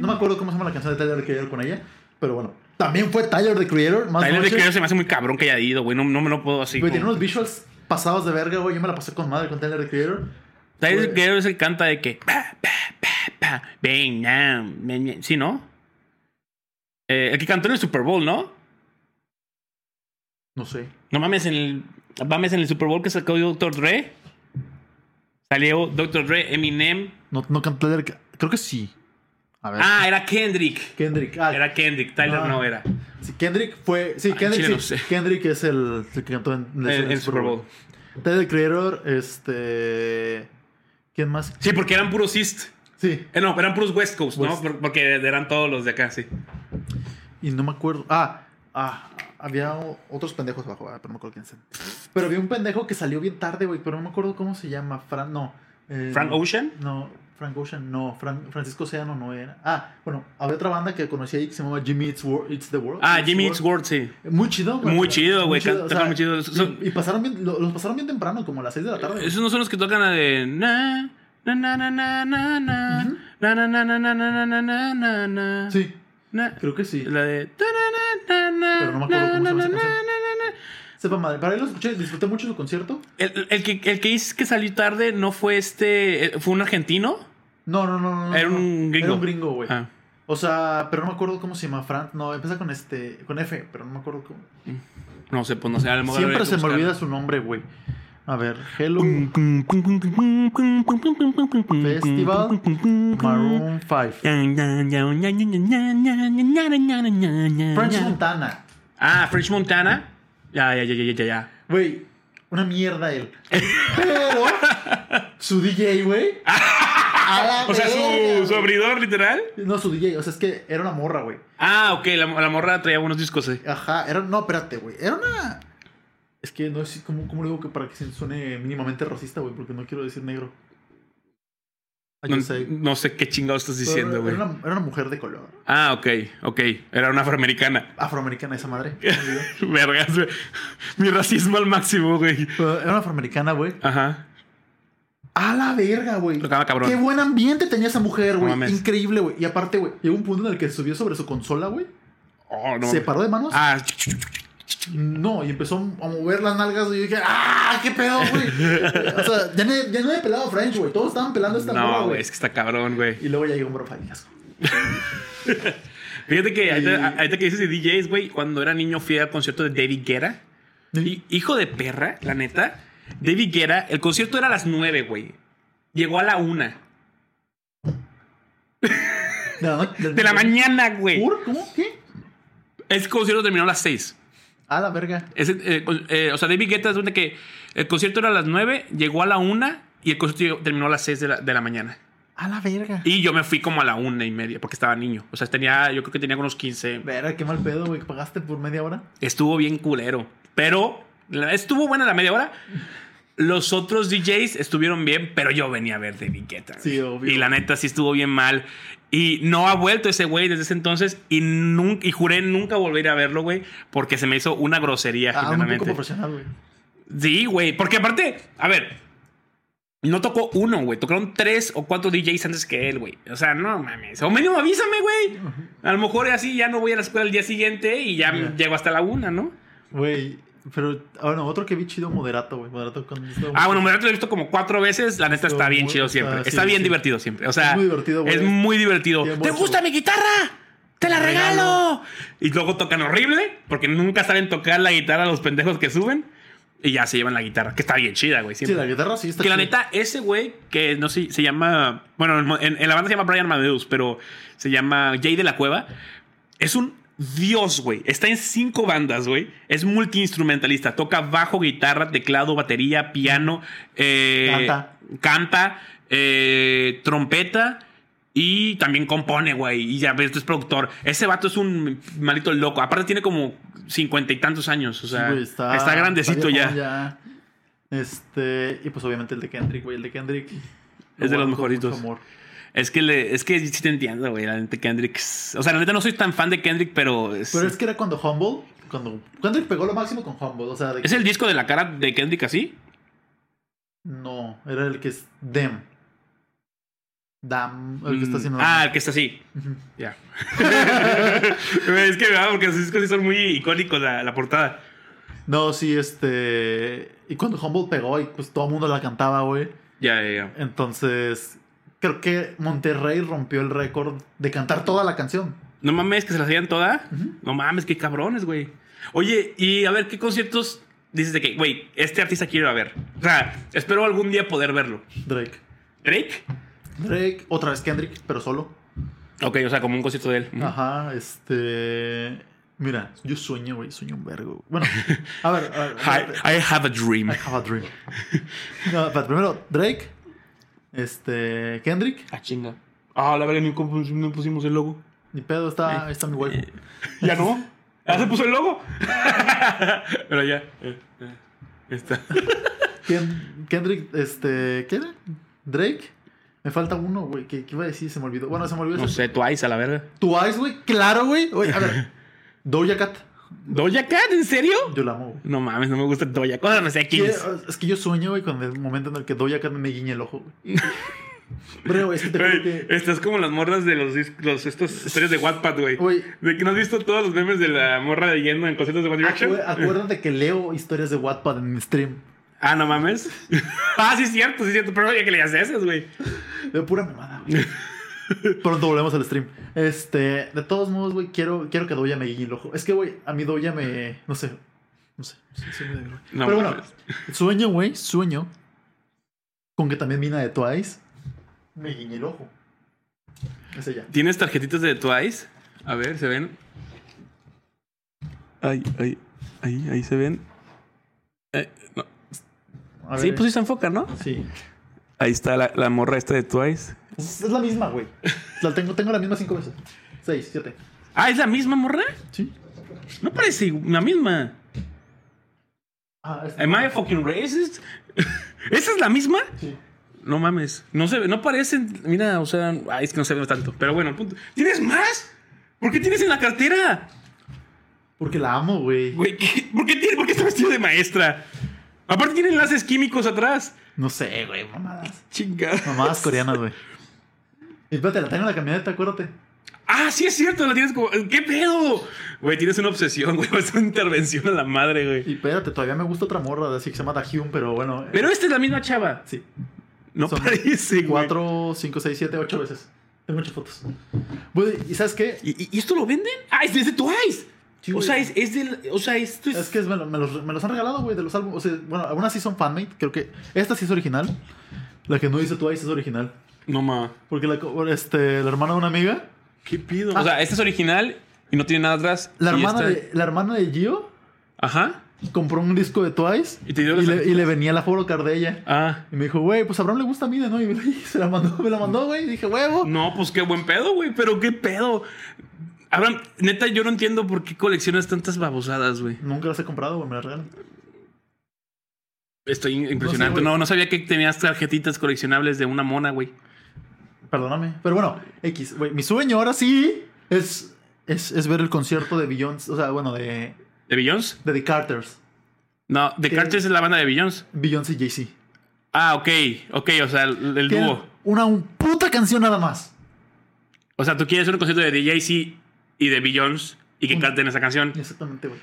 No me acuerdo cómo se llama la canción de Tyler the Creator con ella, pero bueno. También fue Tyler the Creator. Más Tyler noche. Creator se me hace muy cabrón que haya ido, güey. No, no me lo puedo así. Güey, como- tiene unos visuals pasados de verga, güey. Yo me la pasé con madre con Tyler the Creator. Tyler Güey. Creator es el canta de que. Pa. Sí, ¿no? Eh, el que cantó en el Super Bowl, ¿no? No sé. No mames, en el, mames en el Super Bowl que sacó Dr. Dre. Salió Dr. Dre, Eminem. No, no cantó Tyler. Creo que sí. A ver. Ah, era Kendrick. Kendrick. Ah, Era Kendrick, Tyler Ah. no era. sí, Kendrick fue. Sí, Ay, Kendrick. chile, sí. no sé. Kendrick es el, el que cantó en, en En el Super Bowl. Tyler the Creator, este. ¿Quién más? Sí, porque eran puros East. Sí. Eh, no, eran puros West Coast, ¿no? West. Porque eran todos los de acá, sí. Y no me acuerdo. Ah, ah, había otros pendejos abajo, ah, pero no me acuerdo quién es. Pero había un pendejo que salió bien tarde, güey, pero no me acuerdo cómo se llama. Fran, no. eh, Frank Ocean. No, Frank Ocean, no. Fran- Francisco Oceano no era. Ah, bueno, había otra banda que conocí ahí que se llamaba Jimmy It's, Wor- It's the World. Ah, It's Jimmy World. It's World, sí. Muy chido, güey. Muy chido, güey, chido, muy chido. Son- Y, y pasaron bien, lo- los pasaron bien temprano, como a las 6 de la tarde. Esos no son los que tocan la de. Na, na, na, na, na, na, na. Ujú. Na, na, na, na, na, na, na, na, na, na. Sí, creo que sí. La de. ta, na, Pero no me acuerdo cómo se llama na, esa na, canción. na, na, na. Sepa madre. Para él lo escuché, disfruté mucho su concierto. El, el que, el que dices que salió tarde no fue este. eh, ¿Fue un argentino? No, no, no, no. no, Era no. un gringo. Era un gringo, güey. Ah. O sea, pero no me acuerdo cómo se llama Fran. No, empieza con este, con F, pero no me acuerdo cómo. No sé, pues no sé. A lo mejor Siempre se me buscarlo. olvida su nombre, güey. A ver, Hello Festival Maroon 5. French Montana. Ah, French Montana. Ya, ya, ya, ya, ya, ya. Güey, una mierda él. Pero su DJ, güey. O sea, su, su abridor, literal. No, su DJ, o sea, es que era una morra, güey. Ah, ok, la, la morra traía buenos discos, eh. Ajá, era. No, espérate, güey. Era una. Es que no sé cómo, cómo le digo que para que se suene mínimamente racista, güey, porque no quiero decir negro. No, sé qué chingado estás diciendo, güey. Era una, era una mujer de color. Ah, ok, ok. Era una afroamericana. Afroamericana esa madre. Vergas, güey. Mi racismo al máximo, güey. Era una afroamericana, güey. Ajá. A la verga, güey. Cabrón. Qué buen ambiente tenía esa mujer, güey. Increíble, güey. Y aparte, güey, llegó un punto en el que subió sobre su consola, güey. Oh, no. Se paró de manos. Ah, No, y empezó a mover las nalgas. Y yo dije, ¡ah! ¿Qué pedo, güey? o sea, ya no, ya no he pelado a French, güey. Todos estaban pelando a esta no, güey, es que está cabrón, güey. Y luego ya llegó un bro y asco. Fíjate que ahorita, ahorita que dices de DJs, güey, cuando era niño fui al concierto de David Guerra. Hijo de perra, la neta. David Guerra, el concierto era a las 9, güey. Llegó a la 1 No, de la mañana, güey. ¿Cómo? ¿Qué? El concierto terminó a las 6. A la verga. Ese, eh, eh, o sea, David Guetta es donde que el concierto era a las 9, llegó a la 1 y el concierto llegó- terminó a las 6 de la, de la mañana. A la verga. Y yo me fui como a la una y media porque estaba niño. O sea, tenía, yo creo que tenía unos 15. Verga, qué mal pedo, güey. ¿Pagaste por media hora? Estuvo bien culero. Pero estuvo buena la media hora. Los otros DJs estuvieron bien, pero yo venía a ver David Guetta. Sí, obvio. Y la neta sí estuvo bien mal. Y no ha vuelto ese güey desde ese entonces. Y, nun- y juré nunca volver a verlo, güey. Porque se me hizo una grosería, Ah, un poco profesional, güey. Sí, güey. Porque aparte, a ver, no tocó uno, güey. Tocaron tres o cuatro DJs antes que él, güey. O sea, no mames. O mínimo avísame, güey. A lo mejor así ya no voy a la escuela el día siguiente y ya Ya. llego hasta la una, ¿no? Güey, pero, ah, bueno, otro que vi chido, Moderato, güey. Moderato con... Ah, bueno, Moderato lo he visto como cuatro veces. La neta está bien muy- chido está- siempre. sí, Está bien sí. divertido siempre. O sea, Es muy divertido, güey. Es muy divertido. ¿Te gusta mi guitarra? ¡Te la Te regalo! Y luego tocan horrible porque nunca saben tocar la guitarra los pendejos que suben. Y ya se llevan la guitarra, que está bien chida, güey. Sí, siempre. la guitarra sí está Que la chida. neta, ese güey, que no sé, se llama. Bueno, en, en la banda se llama Brian Amadeus, pero se llama Jay de la Cueva. Es un dios, güey. Está en cinco bandas, güey. Es multiinstrumentalista. Toca bajo, guitarra, teclado, batería, piano. eh, Canta. Canta. eh, trompeta. Y también compone, güey. Y ya ves, es productor. Ese vato es un malito loco. Aparte, tiene como cincuenta y tantos años. O sea, Sí, está, grandecito ya. Este, y pues obviamente el de Kendrick, güey. El de Kendrick. Es de los mejoritos. amor. Es que, le, es que sí te entiendo, güey. La neta Kendrick. O sea, la neta no soy tan fan de Kendrick, pero es, Pero es que era cuando Humble, cuando Kendrick pegó lo máximo con Humble, o sea, de ¿Es que- el disco de la cara de Kendrick así. no, era el que es Dem. Dam, el que está haciendo. Ah, el que está así. Ya. es que, ¿verdad? Porque los discos sí son muy icónicos, la, la portada. No, sí, este. Y cuando Humble pegó, y pues todo el mundo la cantaba, güey. Ya, ya, ya. Entonces, creo que Monterrey rompió el récord de cantar toda la canción. No mames, que se las hacían toda. No mames, qué cabrones, güey. Oye, y a ver, ¿qué conciertos dices de que, güey, este artista quiero ir a ver? O sea, espero algún día poder verlo. Drake. ¿Drake? Drake, otra vez Kendrick, pero solo. Ok, o sea, como un concierto de él. Ajá, este. Mira, yo sueño, güey, sueño un vergo. Bueno, a ver, a ver, a ver. I, I have a dream. I have a dream. No, pero primero, Drake, este, Kendrick. Ah, chinga. Ah, la verdad, ni cómo no pusimos el logo. Ni pedo, está, ahí está mi waifu. ¿Ya no? ¿Ya se puso el logo? Pero ya. eh, eh, Está. Ken- Kendrick, este, ¿qué era? Drake. Me falta uno, güey. ¿Qué, qué iba a decir? Se me olvidó. Bueno, se me olvidó. No sé, Twice a la verga. Twice, güey. Claro, güey. A ver. Doja Cat. ¿Doja Cat? ¿En serio? Yo la amo, güey. No mames, no me gusta Doja Cat. No sé quién es. Es que yo sueño, güey, con el momento en el que Doja Cat me guiñe el ojo, güey. Bro, güey, es que te juro Güey, que... Estás como las morras de los, estos historias de Wattpad, güey. Güey. ¿De que no has visto todos los memes de la morra leyendo en conciertos de One Direction? Acu- Acuérdate que leo historias de Wattpad en mi stream. Ah, no mames. ah, sí es cierto, sí es cierto. Pero ya que le haces esas, güey. De pura mamada, güey. Pronto volvemos al stream. Este, de todos modos, güey, quiero, quiero que Doya me guiñe el ojo. Es que, güey, a mí Doya me. No sé. No sé. sí, me. No Pero bueno, sueño, güey, sueño. Con que también Mina de Twice me guiñe el ojo. ¿Tienes tarjetitas de Twice? A ver, ¿se ven? Ahí, ahí, ahí, ahí se ven. Eh, no. Sí, pues sí se enfoca, ¿no? Sí. Ahí está la, la morra esta de Twice. Es, es la misma, güey. La tengo, tengo la misma cinco veces. Seis, siete. Ah, ¿es la misma morra? Sí. No parece la misma. Ah, es- Am I fucking racist? ¿Esa es la misma? Sí. No mames. No se ve, no parecen. Mira, o sea, ay, es que no se ve tanto. Pero bueno, punto. ¿Tienes más? ¿Por qué tienes en la cartera? Porque la amo, güey. Güey, ¿qué- ¿por qué, tiene, ¿por qué está vestido de maestra? Aparte tiene enlaces químicos atrás. No sé, güey, mamadas. Chinga. Mamadas coreanas, güey. Y espérate, la tengo en la camioneta, acuérdate. Ah, sí es cierto, la tienes como. ¿Qué pedo? Güey, tienes una obsesión, güey. Es una intervención a la madre, güey. Y espérate, todavía me gusta otra morra de así que se llama Dahyun, pero bueno. eh, Pero esta es la misma chava. Sí. No Son parece, güey. Cuatro, cinco, seis, siete, ocho veces. Tengo muchas fotos. Güey, ¿y sabes qué? ¿Y, esto lo venden? Ah, es de Twice. Sí, o güey. sea, es, es del. O sea, esto es. Es que es- me, lo- me los, me los han regalado, güey, de los álbumes. O sea, bueno, algunas sí son fanmade. Creo que esta sí es original. La que no dice Twice es original. No ma. Porque la, este, la hermana de una amiga, ¿Qué pido? Ah. O sea, esta es original y no tiene nada atrás. la hermana, esta- de, la hermana de Gio, Ajá. compró un disco de Twice Y te dio y, las le, y le venía la photocard de ella. Ah. Y me dijo, güey, pues a Abraham le gusta Mina, ¿no? Y me, y se la mandó, me la mandó, güey. Y dije, huevo. No, pues qué buen pedo, güey. Pero qué pedo. Abraham, neta, yo no entiendo por qué coleccionas tantas babosadas, güey. Nunca las he comprado, güey, me las regalan. Estoy impresionante. No, no, sabía que tenías tarjetitas coleccionables de una mona, güey. Perdóname. Pero bueno, X, güey. Mi sueño ahora sí es, es, es ver el concierto de Beyoncé, o sea, bueno, de, ¿De Billions? de The Carters. No, The ¿Qué? Carters es la banda de Billions. Beyoncé y Jay-Z. Ah, ok. Ok, o sea, el, dúo. Una un puta canción nada más. O sea, tú quieres un concierto de Jay-Z y de Billions y que canten esa canción. Exactamente, güey.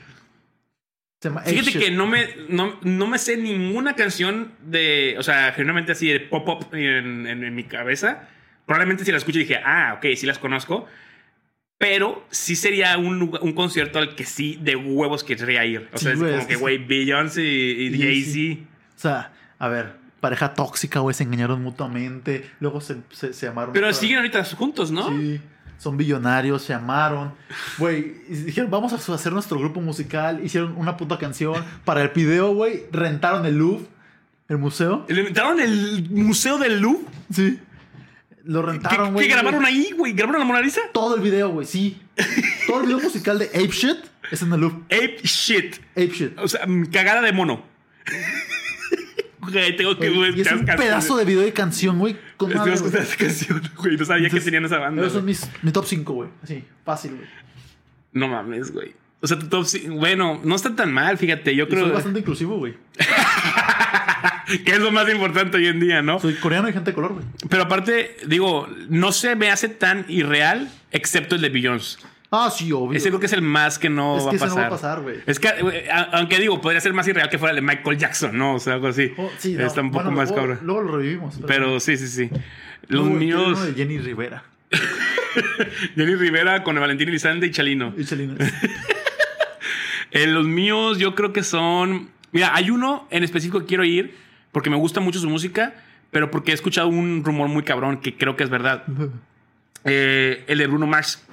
Fíjate que no me, no, no me sé ninguna canción de. O sea, generalmente así de pop-up en, en- en mi cabeza. Probablemente si la escucho dije, ah, ok, sí las conozco. Pero sí sería un, un concierto al que sí de huevos querría ir. O Sí, sea, es güey, como es que, güey, Beyoncé y, Jay-Z. O sea, a ver, pareja tóxica, güey, se engañaron mutuamente. Luego se, se, se amaron. Pero siguen ahorita juntos, ¿no? Sí, son billonarios, se amaron. Güey, dijeron, vamos a hacer nuestro grupo musical. Hicieron una puta canción. Para el video, güey, rentaron el Louvre, el museo. Le inventaron el Museo del Louvre. Sí. Lo ¿Qué, rentaron, qué güey. grabaron ahí, güey? ¿Grabaron la Mona Lisa? Todo el video, güey, sí. Todo el video musical de Ape Shit es en el Louvre. Ape shit. Ape Shit. O sea, mm, cagada de mono. Güey, tengo que Güey, y es un pedazo de video y canción, güey. Con esa canción, güey. No sabía que tenían esa banda. Esos son mis, mi top 5, güey. Así, fácil, güey. No mames, güey. O sea, tu top sí- Bueno, no está tan mal, fíjate. Yo creo bastante inclusivo, güey. que es lo más importante hoy en día, ¿no? Soy coreano y gente de color, güey. Pero aparte, digo, no se me hace tan irreal, excepto el de Beyoncé. Ah, sí, obvio. Ese creo que es el más que no es va que a pasar. no va a pasar, güey. Es que, a- aunque digo, podría ser más irreal que fuera el de Michael Jackson, ¿no? O sea, algo así. Oh, sí, no. Está un poco Bueno, más luego, cabrón. Luego lo revivimos. Pero sí, sí, sí. Los quiero míos, de Jenny Rivera. Jenny Rivera con Valentín Elizalde y Chalino. Y Chalina. Eh, los míos yo creo que son... Mira, hay uno en específico que quiero ir porque me gusta mucho su música, pero porque he escuchado un rumor muy cabrón que creo que es verdad. Eh, el de Bruno Mars.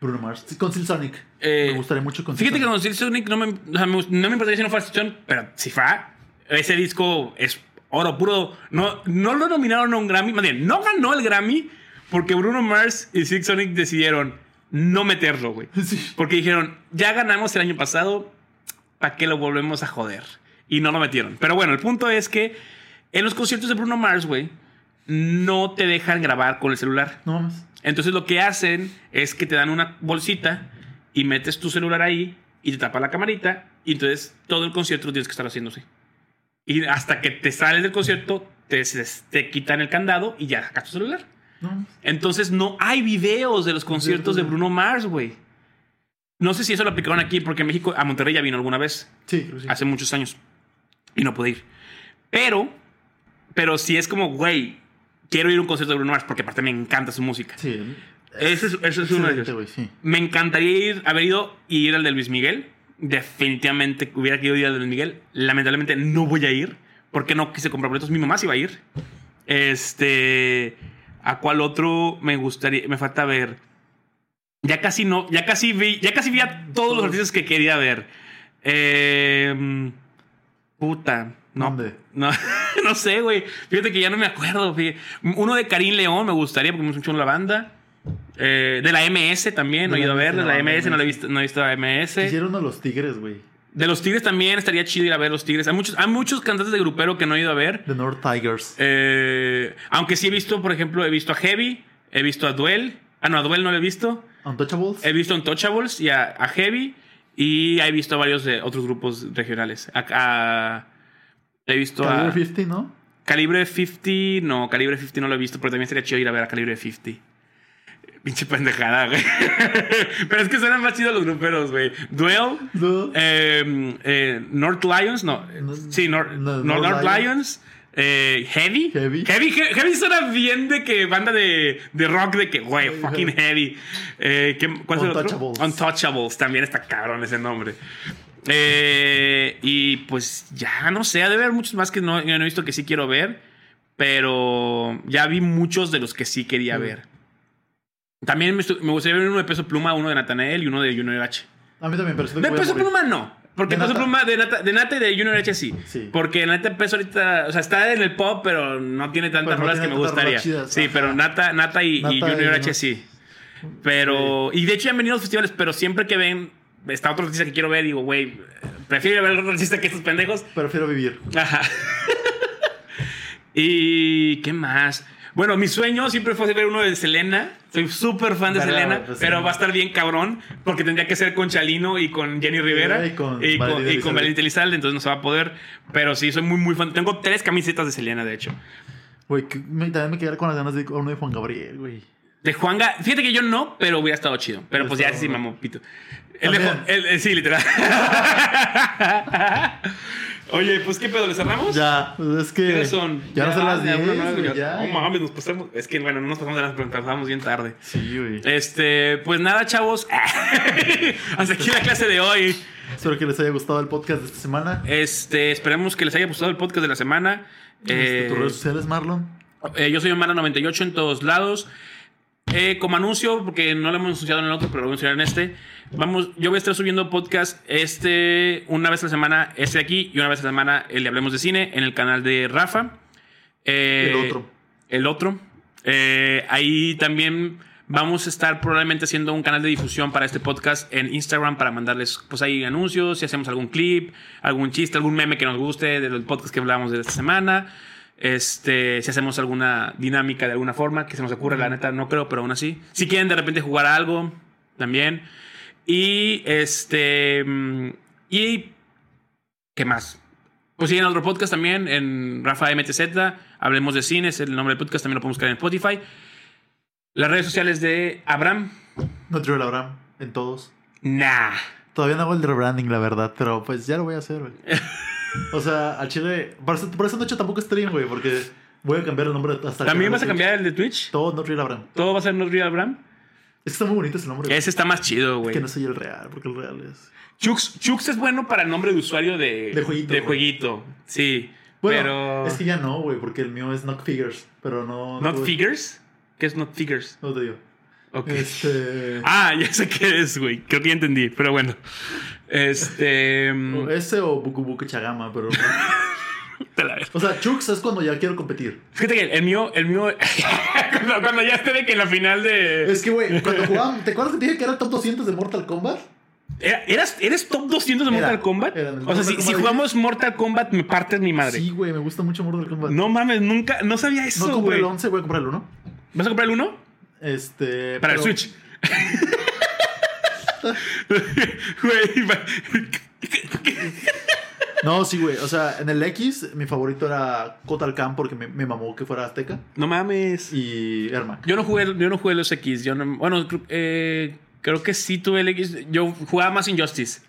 Bruno Mars. Con Silk Sonic. Eh, me gustaría mucho con Fíjate que Silk con Silk Sonic no me, no me importaría si no fuera Stone, pero si fuera, ese disco es oro puro. No, no lo nominaron a un Grammy, más bien, no ganó el Grammy porque Bruno Mars y Silk Sonic decidieron no meterlo, güey. Sonic. Sí. Porque dijeron, ya ganamos el año pasado, ¿para qué lo volvemos a joder? Y no lo metieron. Pero bueno, el punto es que en los conciertos de Bruno Mars, güey, no te dejan grabar con el celular. No mames. Entonces lo que hacen es que te dan una bolsita y metes tu celular ahí y te tapa la camarita y entonces todo el concierto lo tienes que estar haciéndose. Y hasta que te sales del concierto, te, te quitan el candado y ya sacas tu celular. No. Entonces no hay videos de los conciertos de Bruno Mars, güey. No sé si eso lo aplicaron aquí porque en México, a Monterrey ya vino alguna vez, sí. hace muchos años, y no pude ir. Pero, pero sí es como, güey, quiero ir a un concierto de Bruno Mars porque aparte me encanta su música. Sí. Ese es, ese es uno de ellos. sí. Me encantaría ir, haber ido y ir al de Luis Miguel. Definitivamente hubiera querido ir al de Luis Miguel. Lamentablemente no voy a ir porque no quise comprar boletos. Mi mamá sí va a ir. Este. ¿A cuál otro me gustaría? Me falta ver. Ya casi no. Ya casi vi. Ya casi vi a todos los artistas que quería ver. Eh, puta. No, ¿Dónde? no, no sé, güey. Fíjate que ya no me acuerdo. fíjate. Uno de Karim León me gustaría porque me gusta mucho la banda. Eh, de la MS también, no he ido a ver. De la MS no, la he visto, no he visto la MS. Hicieron a los Tigres, güey. De los Tigres también estaría chido ir a ver los Tigres. Hay muchos, hay muchos cantantes de grupero que no he ido a ver. The North Tigers. Eh, aunque sí he visto, por ejemplo, he visto a Heavy, he visto a Duel. Ah, no, a Duel no lo he visto. Untouchables. He visto a Untouchables y a, a Heavy. Y he visto a varios de otros grupos regionales. A- a- he visto Calibre a. 50, ¿no? Calibre 50, no, Calibre 50 no lo he visto, pero también sería chido ir a ver a Calibre 50. Pinche pendejada, güey. pero es que suenan más chidos los gruperos, güey. Duel, No. eh, eh, North Lions, no. No, sí, Nor- no, North, North Lions. Lions. Eh, heavy. Heavy. Heavy. He- Heavy suena bien de que banda de, de rock, de que, güey, fucking heavy. Eh, ¿qué- ¿Cuál es el otro? Untouchables. Untouchables. También está cabrón ese nombre. Eh, y pues ya no sé, ha de haber muchos más que no, he visto que sí quiero ver, pero ya vi muchos de los que sí quería Mm. ver. También me, gustaría ver uno de Peso Pluma, uno de Natanael y uno de Junior H. A mí también, pero De Peso. Pluma no. Porque Peso. Pluma de Nata, de Nata y de Junior H sí. Sí. Porque Nata Peso ahorita, o sea, está en el pop, pero no tiene tantas no rolas que me gustaría. chidas, sí, ajá. pero Nata, Nata y, Nata y Junior H Junior. sí. Pero, y de hecho ya han venido a los festivales, pero siempre que ven, está otro artista que quiero ver, digo, güey, prefiero ir a ver otro artista que estos pendejos. Prefiero vivir. Ajá. y qué más. Bueno, mi sueño siempre fue ver uno de Selena. Soy súper fan de Selena, pues, pero sí. va a estar bien cabrón porque tendría que ser con Chalino y con Jenny Rivera Y con y con, y entonces no se va a poder. Pero sí, soy muy, muy fan. Tengo tres camisetas de Selena, de hecho. Güey, también me quedé con las ganas de uno de Juan Gabriel, güey. De Juanga, fíjate que yo no, pero hubiera estado chido. Pero pues ya sí, bueno. mamó, pito. El de el- el- sí, literal. Oye, pues qué pedo, ¿le cerramos? Ya, pues es que. ¿Qué son? Ya, no son las ya, 10, una, nueve, güey, ya. ya. No mames, nos pasamos. Es que bueno, no nos pasamos de las pero pasamos bien tarde. Sí, güey. Este, pues nada, chavos. Hasta aquí la clase de hoy. Espero que les haya gustado el podcast de esta semana. Este, esperemos que les haya gustado el podcast de la semana. Este, Eh, ¿Tus redes sociales, Marlon? eh, yo soy Omara98 en todos lados. Eh, como anuncio, porque no lo hemos anunciado en el otro, pero lo voy a anunciar en este. Vamos, yo voy a estar subiendo podcast este una vez a la semana, este de aquí, y una vez a la semana el de Hablemos de Cine en el canal de Rafa. Eh, El otro. El otro. Eh, ahí también vamos a estar probablemente haciendo un canal de difusión para este podcast en Instagram para mandarles pues ahí anuncios, si hacemos algún clip, algún chiste, algún meme que nos guste del podcast que hablamos de esta semana. Este, si hacemos alguna dinámica de alguna forma que se nos ocurra, la neta no creo, pero aún así. Si quieren de repente jugar a algo, también. Y este. mm, Y. ¿Qué más? Pues siguen otro podcast también en Rafa MTZ. Hablemos de cine, es el nombre del podcast, también lo podemos buscar en Spotify. Las redes sociales de Abraham. No Trill Abraham, en todos. Nah. Todavía no hago el rebranding, la verdad, pero pues ya lo voy a hacer, güey. O sea, al chile. Por eso, por eso no he hecho tampoco stream, güey, porque voy a cambiar el nombre hasta el ¿También vas a cambiar el de Twitch? Todo No Trill Abraham. ¿Todo va a ser No Real Abraham? Es que está muy bonito ese nombre. Ese está más chido, güey. que no soy el real, porque el real es. Chux, Chux es bueno para nombre de usuario de, De jueguito, De jueguito, sí. Bueno, pero. es que ya no, güey, porque el mío es Knock Figures, pero no. ¿Not no- Figures? ¿Qué es Not Figures? No te digo. Ok. Este. Ah, ya sé qué es, güey. Creo que ya entendí, pero bueno. Este. o ese o Buku Buku Chagama, pero. te la ves. o sea, Chux es cuando ya quiero competir. Fíjate que el mío, el mío. cuando, cuando ya esté de que en la final de. Es que, güey, cuando jugaban. ¿Te acuerdas que te dije que era top 200 de Mortal Kombat? Era- ¿Eras, ¿Eres top 200 de Era, Mortal Kombat? era o sea, Mortal si, Kombat si diez. jugamos Mortal Kombat, me partes mi madre. Sí, güey, me gusta mucho Mortal Kombat. No mames, nunca. No sabía no eso, compré güey. el 11, voy a comprar el 1. ¿Vas a comprar el 1? Este. Para pero- el Switch. Güey, No, sí, güey. O sea, en el X, mi favorito era Kotal Khan porque me, me mamó que fuera Azteca. no mames. Y Ermac. Yo no jugué, yo no jugué los X. Yo no, bueno, eh, creo que sí tuve el X. Yo jugaba más Injustice.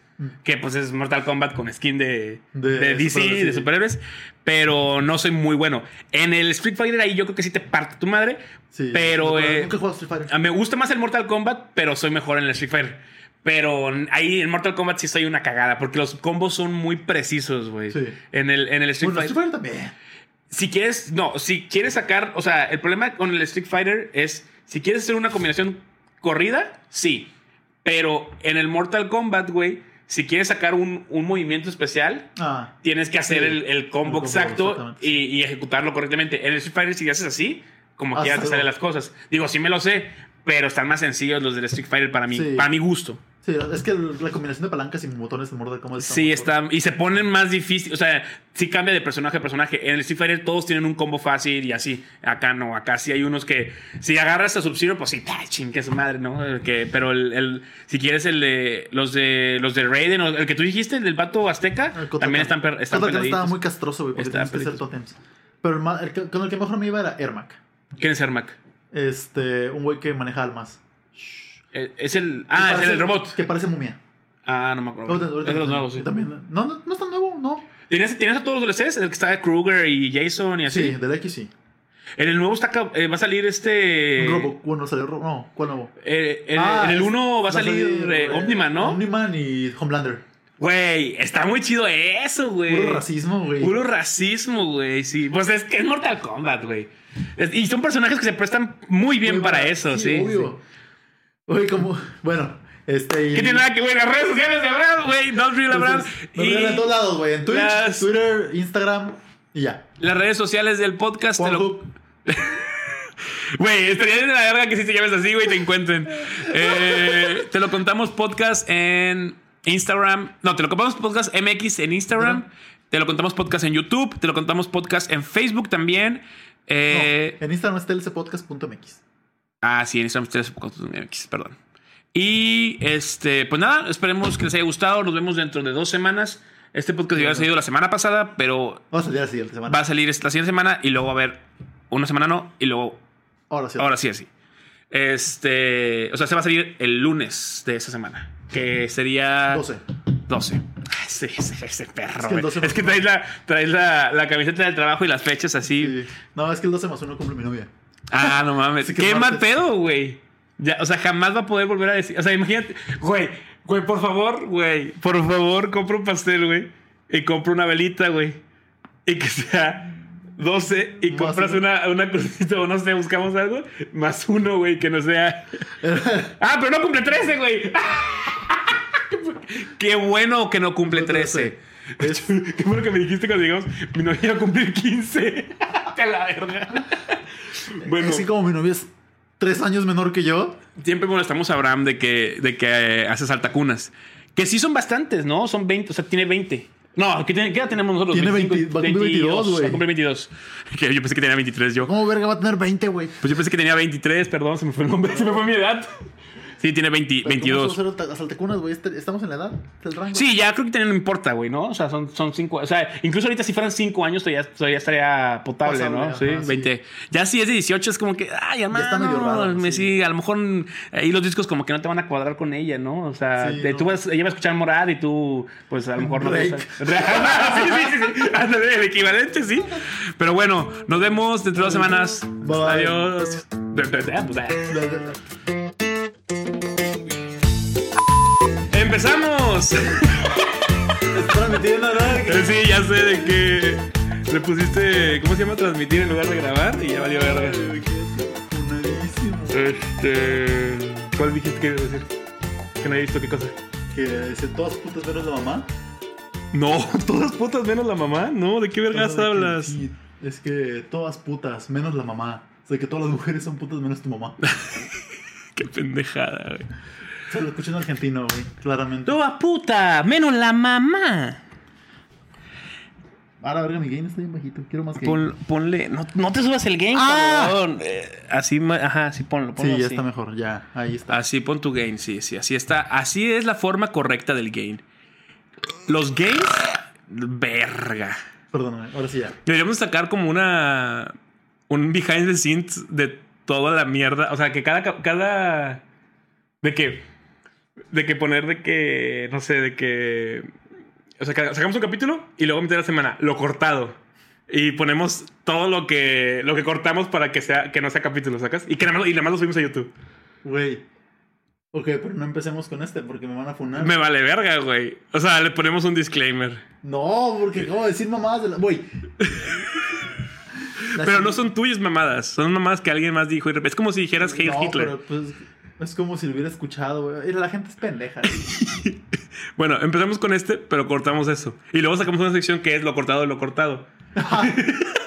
Que pues es Mortal Kombat con skin de, De de DC, superhéroes, de sí. superhéroes. Pero no soy muy bueno. En el Street Fighter ahí yo creo que sí te parte tu madre. Sí, pero eh, nunca Street Fighter. a- me gusta más el Mortal Kombat, pero soy mejor en el Street Fighter. Pero ahí en Mortal Kombat sí soy una cagada, porque los combos son muy precisos, güey. Sí. En el, en el Street Bueno, Fighter. Street Fighter también. Si quieres, no, si quieres sacar, o sea, el problema con el Street Fighter es, si quieres hacer una combinación corrida, sí. Pero en el Mortal Kombat, güey, si quieres sacar un, un movimiento especial, Ah, tienes que hacer Sí. el, el combo El combo, exacto y, y ejecutarlo correctamente. En el Street Fighter, si haces así, como Ah, quieras te salen las cosas. Digo, sí me lo sé, pero están más sencillos los del Street Fighter para mí, Sí. para mi gusto. Sí, es que la combinación de palancas y botones en Mortal Kombat Sí, muy está. Y se ponen más difícil. O sea, sí cambia de personaje a personaje. En el Street Fighter todos tienen un combo fácil y así. Acá no. Acá sí hay unos que. Si agarras a Sub-Zero, pues sí, ¡ay, chingue su madre, ¿no? El Que, pero el, el- si quieres el de. Los de. Los de Raiden, el que tú dijiste, el del vato azteca, Kotakan. también están, per- están estaba muy castroso, güey, porque tienes que hacer totems. Pero el el que- con el que mejor me iba era Ermac. ¿Quién es Ermac? Este, un güey que maneja almas. Eh, Es el. Ah, es el robot. Que parece momia. Ah, no me acuerdo. Es de los nuevos, sí. También, no, no, no es tan nuevo, no. ¿Tienes, ¿Tienes a todos los DLCs? El que está de Kruger y Jason y así. Sí, del X sí. En el nuevo está, eh, va a salir este. Robo. Bueno, salió Robo. No, ¿cuál nuevo? Eh, en, Ah, en el es- 1 va a salir, eh, eh, Omniman, ¿no? Omniman y Homelander. Güey, está muy chido eso, güey. Puro racismo, güey. Puro racismo, güey. Sí, pues es que es Mortal Kombat, güey. Y son personajes que se prestan muy bien Muy para eso, sí. Obvio. Oye, como. Bueno, este. y- ¿Qué tiene nada que ver? Las redes sociales de Abraham, güey. Real Abraham. Nos ven en todos lados, güey. En Twitch, las- Twitter, Instagram y ya. Las redes sociales del podcast. te lo-. Güey, estaría de la verga que si te llames así, güey, te encuentren. Eh, te lo contamos podcast en Instagram. No, te lo contamos podcast MX en Instagram. Te lo contamos podcast en YouTube. Te lo contamos podcast en Facebook también. Eh, No, en Instagram es tlcpodcast.mx. Ah, sí, en Instagram perdón. Y este, pues nada, esperemos que les haya gustado. Nos vemos dentro de dos semanas. Este podcast ya había salido la semana pasada, pero Vamos a salir la siguiente semana. va a salir la siguiente semana y luego va a haber una semana no y luego Ahora sí. Ahora sí, así. Este. O sea, se va a salir el lunes de esa semana. Que sería. 12. 12. Ah, Sí, ese, ese perro. Es que el güey. 12 Es que traes, la, traes la, la camiseta del trabajo y las fechas así. Sí. No, es que el 12 más 1 cumple mi novia. Ah, no mames. Qué mal pedo, güey. Ya, o sea, jamás va a poder volver a decir. O sea, imagínate. Güey, güey, por favor, güey. Por favor, compra un pastel, güey. Y compra una velita, güey. Y que sea 12 y compras una, una crucita o no sé, buscamos algo. Más uno, güey, que no sea. ah, pero no cumple 13, güey. Qué bueno que no cumple 13. Es- Qué bueno que me dijiste cuando llegamos. Mi novia iba a cumplir 15. Te la verga. Bueno, Así como mi novia es 3 años menor que yo. siempre molestamos a Abraham de que, de que eh, hace saltacunas. Que sí son bastantes, ¿no? Son 20, o sea, tiene 20. No, ¿qué, tiene- qué edad tenemos nosotros? Tiene 20, va a cumplir 22, güey. Va a cumplir 22. Que yo pensé que tenía 23 yo. ¿Cómo verga va a tener 20, güey? Pues yo pensé que tenía 23, perdón, se me fue el nombre, se me fue mi edad. Sí, tiene 20 Pero 22. ¿cómo a asaltacunas, güey? Este- Estamos en la edad del rango. Sí, ya creo que no importa, güey, ¿no? O sea, son, son cinco. O sea, incluso ahorita si fueran cinco años todavía, todavía estaría potable, Pasable, ¿no? ajá, sí, sí. 20. Ya si es de 18 es como que, ay, hermano, está medio raro, me sí. sí, a lo mejor ahí los discos como que no te van a cuadrar con ella, ¿no? O sea, Sí, te- no. tú vas, ella va a escuchar Morad y tú, pues a lo mejor no te Drake. gusta. sí, sí, sí, sí. Ándale, el equivalente, sí. Pero bueno, nos vemos dentro de dos semanas. Bye. Adiós. ¡Empezamos! Es transmitiendo, ¿no? Eh, Sí, ya sé de que le pusiste, ¿cómo se llama? Transmitir en lugar de grabar y ya valió verga. Este. ¿Cuál dijiste que ibas a decir? Que no he visto qué cosa. Que dice todas putas menos la mamá. No, todas putas menos la mamá. No, ¿de qué vergas de que hablas? sí, es que todas putas menos la mamá. O sea, que todas las mujeres son putas menos tu mamá. Qué pendejada, güey. Se lo escuché en argentino, güey. Claramente. Toda puta, menos la mamá. Ahora, verga, mi gain está bien bajito. Quiero más gain. Pon- ponle. No, no te subas el game, Ah. cabrón. Eh, así, ajá, así ponlo. ponlo sí, ya así. está mejor. Ya, ahí está. Así pon tu gain, sí, sí, así está. Así es la forma correcta del gain. Los gains, verga. Perdóname, ahora sí ya. Deberíamos sacar como una. Un behind the scenes de toda la mierda. O sea, que cada. cada de que. De que poner de que. No sé, de que. O sea, que sacamos un capítulo y luego meter la semana, lo cortado. Y ponemos todo lo que, lo que cortamos para que, sea, que no sea capítulo, ¿sacas? Y que nada más, y nada más lo subimos a YouTube. Güey. Ok, pero no empecemos con este porque me van a funar. Me vale verga, güey. O sea, le ponemos un disclaimer. No, porque acabo de decir mamadas de la. Güey. Pero no son tuyas mamadas. Son mamadas que alguien más dijo. Es como si dijeras Heil No, Hitler. pero pues. Es como si lo hubiera escuchado, güey. La gente es pendeja. Bueno, empezamos con este, pero cortamos eso. Y luego sacamos una sección que es lo cortado de lo cortado.